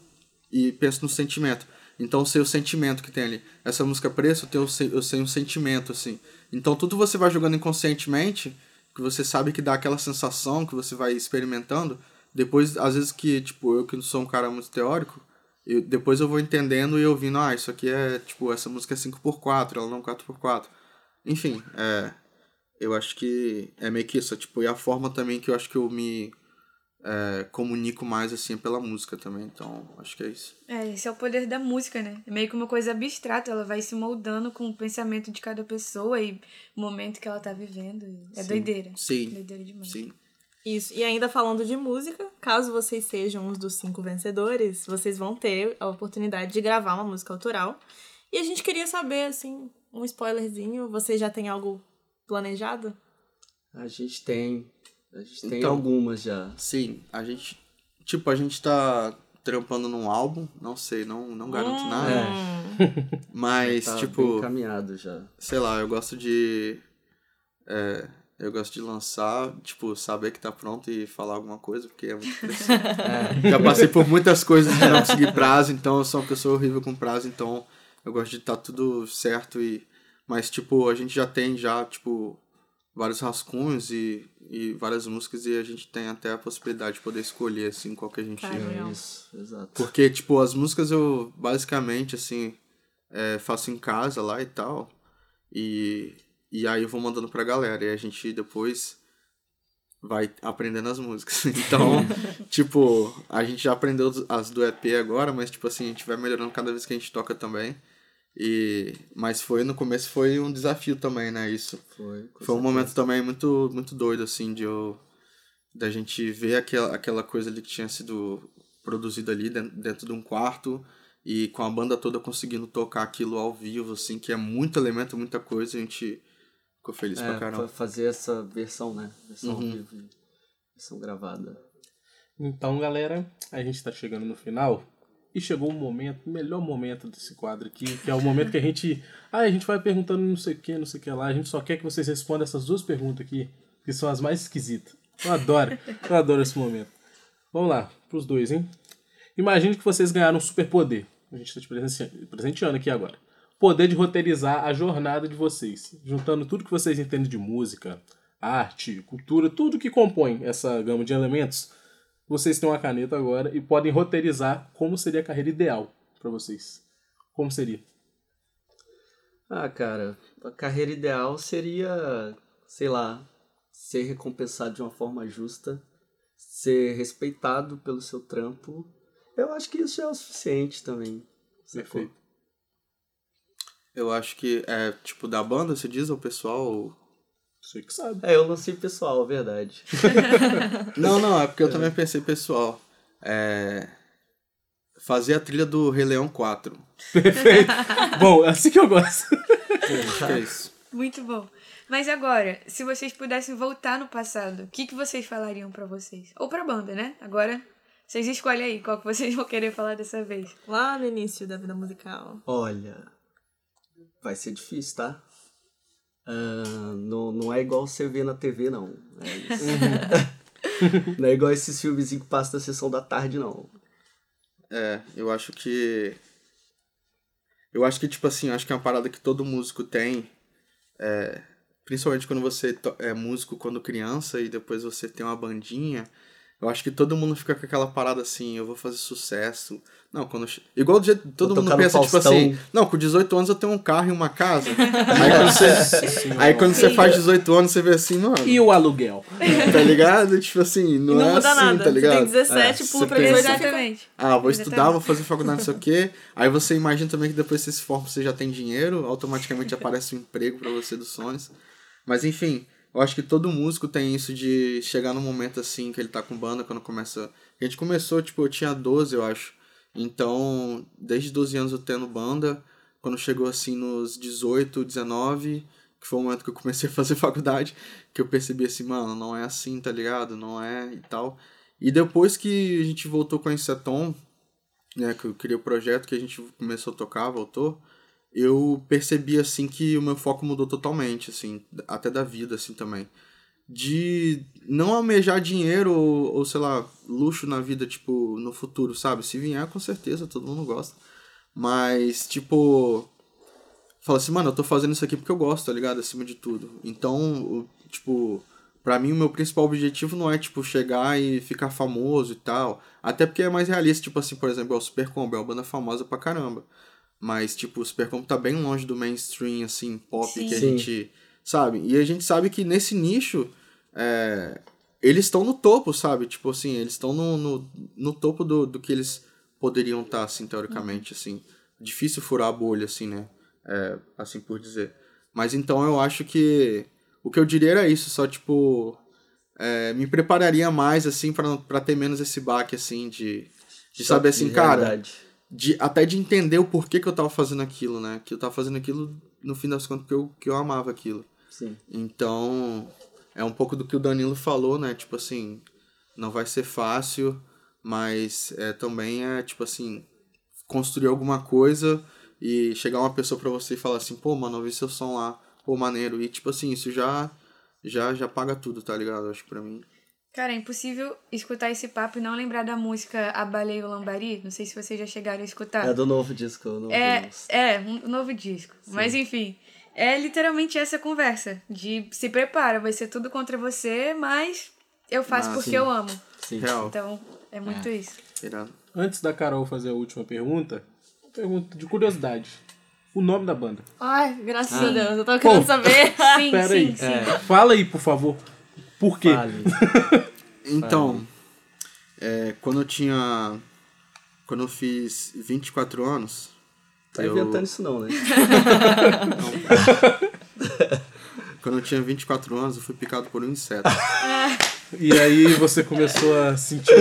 e penso no sentimento. Então eu sei o sentimento que tem ali. Essa música preço, eu, tenho, eu sei- eu sei um sentimento, assim. Então tudo você vai jogando inconscientemente que você sabe que dá aquela sensação que você vai experimentando. Depois, às vezes que, tipo, eu que não sou um cara muito teórico, eu, depois eu vou entendendo e ouvindo, ah, isso aqui é, tipo, essa música é 5x4, ela não é 4x4. Enfim, é, eu acho que é meio que isso, tipo, e a forma também que eu acho que eu me é, comunico mais, assim, é pela música também, então acho que é isso. É, esse é o poder da música, né? É meio que uma coisa abstrata, ela vai se moldando com o pensamento de cada pessoa e o momento que ela tá vivendo. É Sim. doideira. Sim. Doideira demais. Sim. Isso, e ainda falando de música, caso vocês sejam uns dos cinco vencedores, vocês vão ter a oportunidade de gravar uma música autoral. E a gente queria saber, assim, um spoilerzinho, vocês já têm algo planejado? A gente tem. A gente tem Então- algumas já. Sim, a gente. Tipo, a gente tá trampando num álbum, não sei, não, não garanto Hum. nada. Mas, Tá bem tipo, encaminhado já. sei lá, eu gosto de. é, eu gosto de lançar, tipo, saber que tá pronto e falar alguma coisa, porque é muito pressão. Já passei por muitas coisas de não conseguir prazo, então eu sou uma pessoa horrível com prazo, então eu gosto de estar tudo certo e. Mas, tipo, a gente já tem já, tipo, vários rascunhos e, e várias músicas e a gente tem até a possibilidade de poder escolher, assim, qual que a gente. Cara, É isso, exato. Porque, tipo, as músicas eu basicamente, assim, é, faço em casa lá e tal. E, e aí eu vou mandando pra galera. E a gente depois vai aprendendo as músicas. Então, tipo, a gente já aprendeu as do EP agora, mas, tipo assim, a gente vai melhorando cada vez que a gente toca também. E, mas foi, no começo foi um desafio também, né, isso. Foi. Foi um momento também muito, muito doido, assim, de eu, da gente ver aquela, aquela coisa ali que tinha sido produzida ali dentro, dentro de um quarto e com a banda toda conseguindo tocar aquilo ao vivo, assim, que é muito elemento, muita coisa, a gente ficou feliz pra É, caramba. fa- fazer essa versão, né? Versão ao Uhum. vivo e versão gravada. Então, galera, a gente tá chegando no final. E chegou o momento, o melhor momento desse quadro aqui, que é o momento que a gente. Ah, a gente vai perguntando não sei o que, não sei o que lá. A gente só quer que vocês respondam essas duas perguntas aqui, que são as mais esquisitas. Eu adoro, eu adoro esse momento. Vamos lá, pros dois, hein? Imagine que vocês ganharam um superpoder. A gente tá te presenteando, aqui agora. Poder de roteirizar a jornada de vocês, juntando tudo que vocês entendem de música, arte, cultura, tudo que compõe essa gama de elementos vocês têm uma caneta agora e podem roteirizar como seria a carreira ideal pra vocês. Como seria? Ah, cara, a carreira ideal seria, sei lá, ser recompensado de uma forma justa, ser respeitado pelo seu trampo. Eu acho que isso já é o suficiente também. Perfeito. Eu acho que é, tipo, da banda, você diz ao pessoal... Você que sabe. É, eu lancei pessoal, verdade. Não, não, é porque eu também pensei pessoal. É... Fazer a trilha do Rei Leão 4. Perfeito. Bom, é assim que eu gosto. Que é isso. Muito bom. Mas agora, se vocês pudessem voltar no passado, o que, que vocês falariam pra vocês? Ou pra banda, né? Agora, vocês escolhem aí qual que vocês vão querer falar dessa vez. Lá no início da vida musical. Olha, vai ser difícil, tá? Ah, não, não é igual você vê na TV, não. É isso. não é igual esses filmezinhos que passam na sessão da tarde, não. É, eu acho que. Eu acho que, tipo assim, eu acho que é uma parada que todo músico tem. é, principalmente quando você é músico quando criança e depois você tem uma bandinha. Eu acho que todo mundo fica com aquela parada assim, eu vou fazer sucesso. Não, quando. eu Igual do jeito todo mundo pensa, tipo assim, não, com 18 anos eu tenho um carro e uma casa. aí quando você, aí quando você faz 18 anos, você vê assim, mano, E o aluguel? tá ligado? Tipo assim, E não, não é muda assim, nada. tá você ligado? tem 17, É, pula você pra pensa- 18 e fica... Exatamente. Ah, vou Exatamente. estudar, vou fazer faculdade, não sei o quê. Aí você imagina também que depois que você se forma, você já tem dinheiro, automaticamente aparece um emprego pra você dos sonhos. Mas enfim, eu acho que todo músico tem isso de chegar num momento assim que ele tá com banda quando começa. A gente começou, tipo, eu tinha 12, eu acho. Então, desde 12 anos eu tendo banda. Quando chegou assim nos 18, 19, que foi o momento que eu comecei a fazer faculdade, que eu percebi assim, mano, não é assim, tá ligado? Não é e tal. E depois que a gente voltou com a Inseton, né, que eu criei o projeto, que a gente começou a tocar, voltou, eu percebi, assim, que o meu foco mudou totalmente, assim, até da vida, assim, também. De não almejar dinheiro ou, ou, sei lá, luxo na vida, tipo, no futuro, sabe? Se vier, com certeza, todo mundo gosta. Mas, tipo, fala assim, mano, eu tô fazendo isso aqui porque eu gosto, tá ligado? Acima de tudo. Então, tipo, Pra mim, o meu principal objetivo não é, tipo, chegar e ficar famoso e tal. Até porque é mais realista, tipo assim, por exemplo, é o Super Combo, é uma banda famosa pra caramba. Mas, tipo, o Super Combo tá bem longe do mainstream, assim, pop Sim. que a gente. Sabe? E a gente sabe que nesse nicho. é, eles estão no topo, sabe? Tipo assim, eles estão no, no, no topo do, do que eles poderiam estar, assim, teoricamente, assim. Difícil furar a bolha, assim, né? É, assim por dizer. Mas então eu acho que o que eu diria era isso, só tipo é, me prepararia mais assim pra pra ter menos esse baque assim de de saber assim, cara, realidade. De até de entender o porquê que eu tava fazendo aquilo, né? Que eu tava fazendo aquilo no fim das contas porque eu que eu amava aquilo. Sim. Então, é um pouco do que o Danilo falou, né? Tipo assim, não vai ser fácil, mas é, também é, tipo assim, construir alguma coisa e chegar uma pessoa pra você e falar assim, pô, mano, ouvi seu som lá, pô, maneiro. E, tipo assim, isso já, já, já paga tudo, tá ligado? Acho que pra mim. Cara, é impossível escutar esse papo e não lembrar da música A Baleia e o Lambari. Não sei se vocês já chegaram a escutar. É do novo disco, eu não É, é, um novo disco. Mas enfim, é literalmente essa conversa de se prepara, vai ser tudo contra você, mas eu faço Ah, porque sim. eu amo. Sim. Real. Então, é muito isso. Irado. Antes da Carol fazer a última pergunta, uma pergunta de curiosidade. O nome da banda. Ai, graças Ah. a Deus, eu tô querendo Pô. saber. Sim, Pera sim, aí. sim. É. Fala aí, por favor. Por quê? Fale. Então, é, quando eu tinha. Quando eu fiz 24 anos. Tá eu- inventando isso não, né? Quando eu tinha 24 anos, eu fui picado por um inseto. E aí você começou a sentir.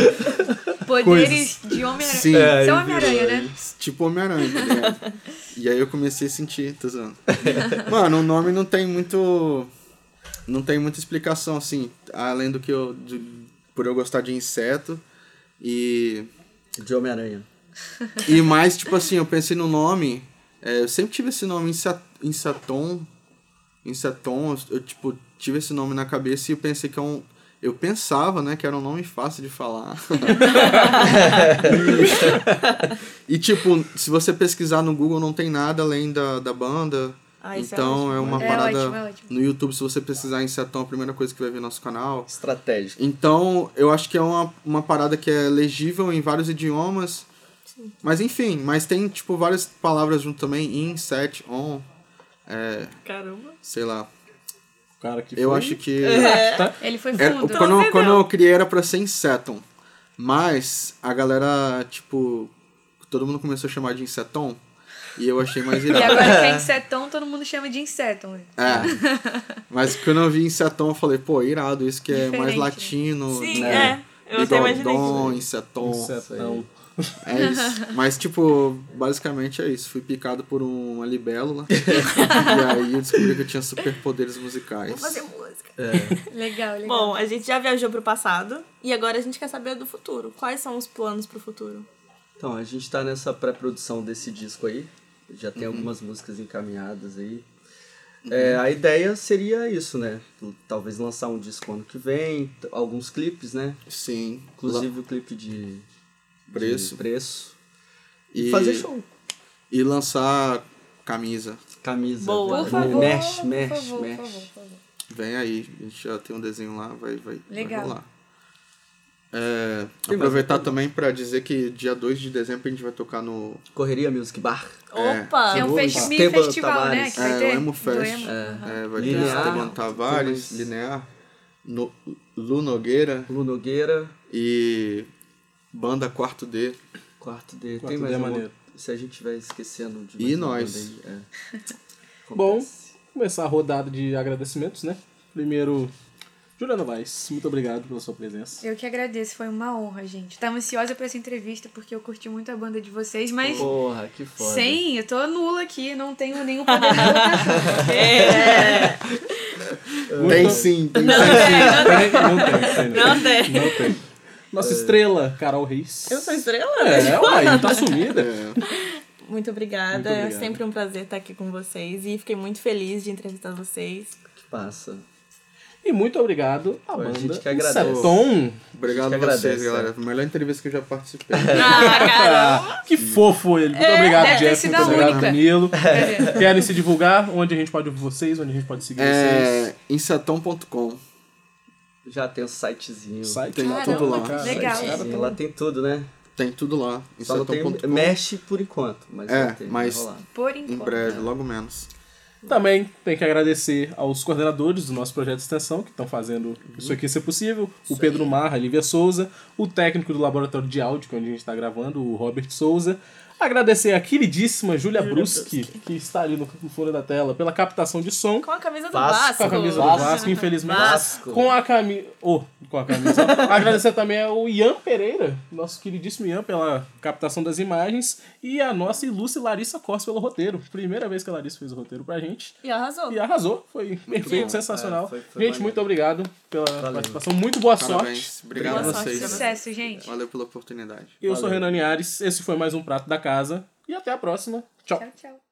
Poderes de Homem-Aranha. Sim. É, Você é Homem-Aranha, né? Tipo Homem-Aranha, tá ligado? e aí eu comecei a sentir, tô zoando. Mano, o nome não tem muito. Não tem muita explicação, assim. Além do que eu. de- por eu gostar de inseto. E. De Homem-Aranha. E mais, tipo assim, eu pensei no nome. é, eu sempre tive esse nome Insa- Inseton. Inseton, eu, tipo, tive esse nome na cabeça e eu pensei que é um. Eu pensava, né, que era um nome fácil de falar. e, tipo, se você pesquisar no Google, não tem nada além da, da banda. Ah, é então ótimo. é, uma É parada. ótimo, é ótimo. No YouTube, se você pesquisar Insetão, a primeira coisa que vai ver no nosso canal. Estratégico. Então, eu acho que é uma, uma parada que é legível em vários idiomas. Mas enfim, mas tem tipo várias palavras junto também, in, set, on, é, Caramba. sei lá. Cara que Eu foi- acho que Tá? Ele foi fundo. quando, quando eu criei era pra ser inseton. Mas a galera, tipo, todo mundo começou a chamar de inseton e eu achei mais E irado. agora que é insetão, todo mundo chama de inseton. É. Mas quando eu vi inseton, eu falei, pô, irado, isso que é mais Diferente, né? latino, Sim, né? é. Eu até imaginei Bigodon, isso. inseton. Insetão. É isso. Mas, tipo, basicamente é isso. Fui picado por uma libélula. e aí eu descobri que eu tinha superpoderes musicais. Vou fazer música. Legal, legal. Bom, a gente já viajou pro passado e agora a gente quer saber do futuro. Quais são os planos pro futuro? Então, a gente tá nessa pré-produção desse disco aí. Já tem algumas músicas encaminhadas aí. É, a ideia seria isso, né? Talvez lançar um disco ano que vem, alguns clipes, né? Sim. Inclusive o clipe de Preço. de preço. E, E fazer show. E lançar camisa. Camisa. Boa. Por favor, Mesh, por mesh, favor, mesh. por favor, por favor. Vem aí. A gente já tem um desenho lá, vai, vai, Legal. vai rolar. É, mais aproveitar alguma? também pra dizer que dia 2 de dezembro a gente vai tocar no Correria Music Bar. Opa! É um Sim. festi mini Esteban festival, né? Tavares. Que vai é, ter. o Emo Fest. Emo. É, vai Linear. ter Esteban Tavares, mais. Linear, no, Lu Nogueira Lu Nogueira, e Banda Quarto D. quarto D. Quarto Tem mais D é maneiro. Se a gente estiver esquecendo de E uma nós. é. Bom, começar a rodada de agradecimentos, né? Primeiro, Juliana Vaz, muito obrigado pela sua presença. Eu que agradeço, foi uma honra, gente. Tava ansiosa pra essa entrevista porque eu curti muito a banda de vocês, mas Porra, que foda. sem, eu tô nula aqui, não tenho nenhum poder. É, Tem sim, tem sim. Tem? Não tem, tem. não tem. Não tem. Nossa estrela, Carol Reis. Eu sou estrela? É, uai, tá sumida. É, Muito obrigada. Muito É sempre um prazer estar aqui com vocês e fiquei muito feliz de entrevistar vocês. Que passa. E muito obrigado à Pô, a banda gente que agradece. Inseton. Obrigado a Que vocês, agradece, galera. Melhor entrevista que eu já participei. Ah, caramba! Que fofo ele. Muito obrigado, deve ter Jeff. Muito a obrigado. Danilo. Querem se divulgar? Onde a gente pode ouvir vocês? Onde a gente pode seguir vocês? É insetom.com. Já tem o sitezinho. Site Tem Caramba, tudo lá. cara, legal. tão- lá tem tudo, né? Tem tudo lá. Em Só não tem setão.com. mesh por enquanto, mas É, vai ter, mas-. Por Em enquanto. breve, logo menos. Também tem que agradecer aos coordenadores do nosso projeto de extensão que estão fazendo isso aqui ser possível. O Pedro Marra, a Lívia Souza, o técnico do laboratório de áudio, que é onde a gente está gravando, o Robert Souza. Agradecer a queridíssima Júlia Bruschi, que está ali no, no fundo da tela, pela captação de som. Com a camisa do Vasco. Vasco. Com a camisa do Vasco. Vasco, infelizmente. Vasco. Com a camisa. Oh, com a camisa. Agradecer também ao Ian Pereira, nosso queridíssimo Ian, pela captação das imagens. E a nossa ilustre Larissa Costa pelo roteiro. Primeira vez que a Larissa fez o roteiro pra gente. E arrasou. E arrasou. Foi perfeito, sensacional. É, foi- foi gente, maneiro. muito obrigado pela participação. Muito boa Parabéns. sorte. Obrigado Boa a sorte vocês. pra Sucesso, gente. Valeu pela oportunidade. Eu sou Renan Ares. Esse foi mais um Prato da Casa. E até a próxima. Tchau. Tchau, tchau.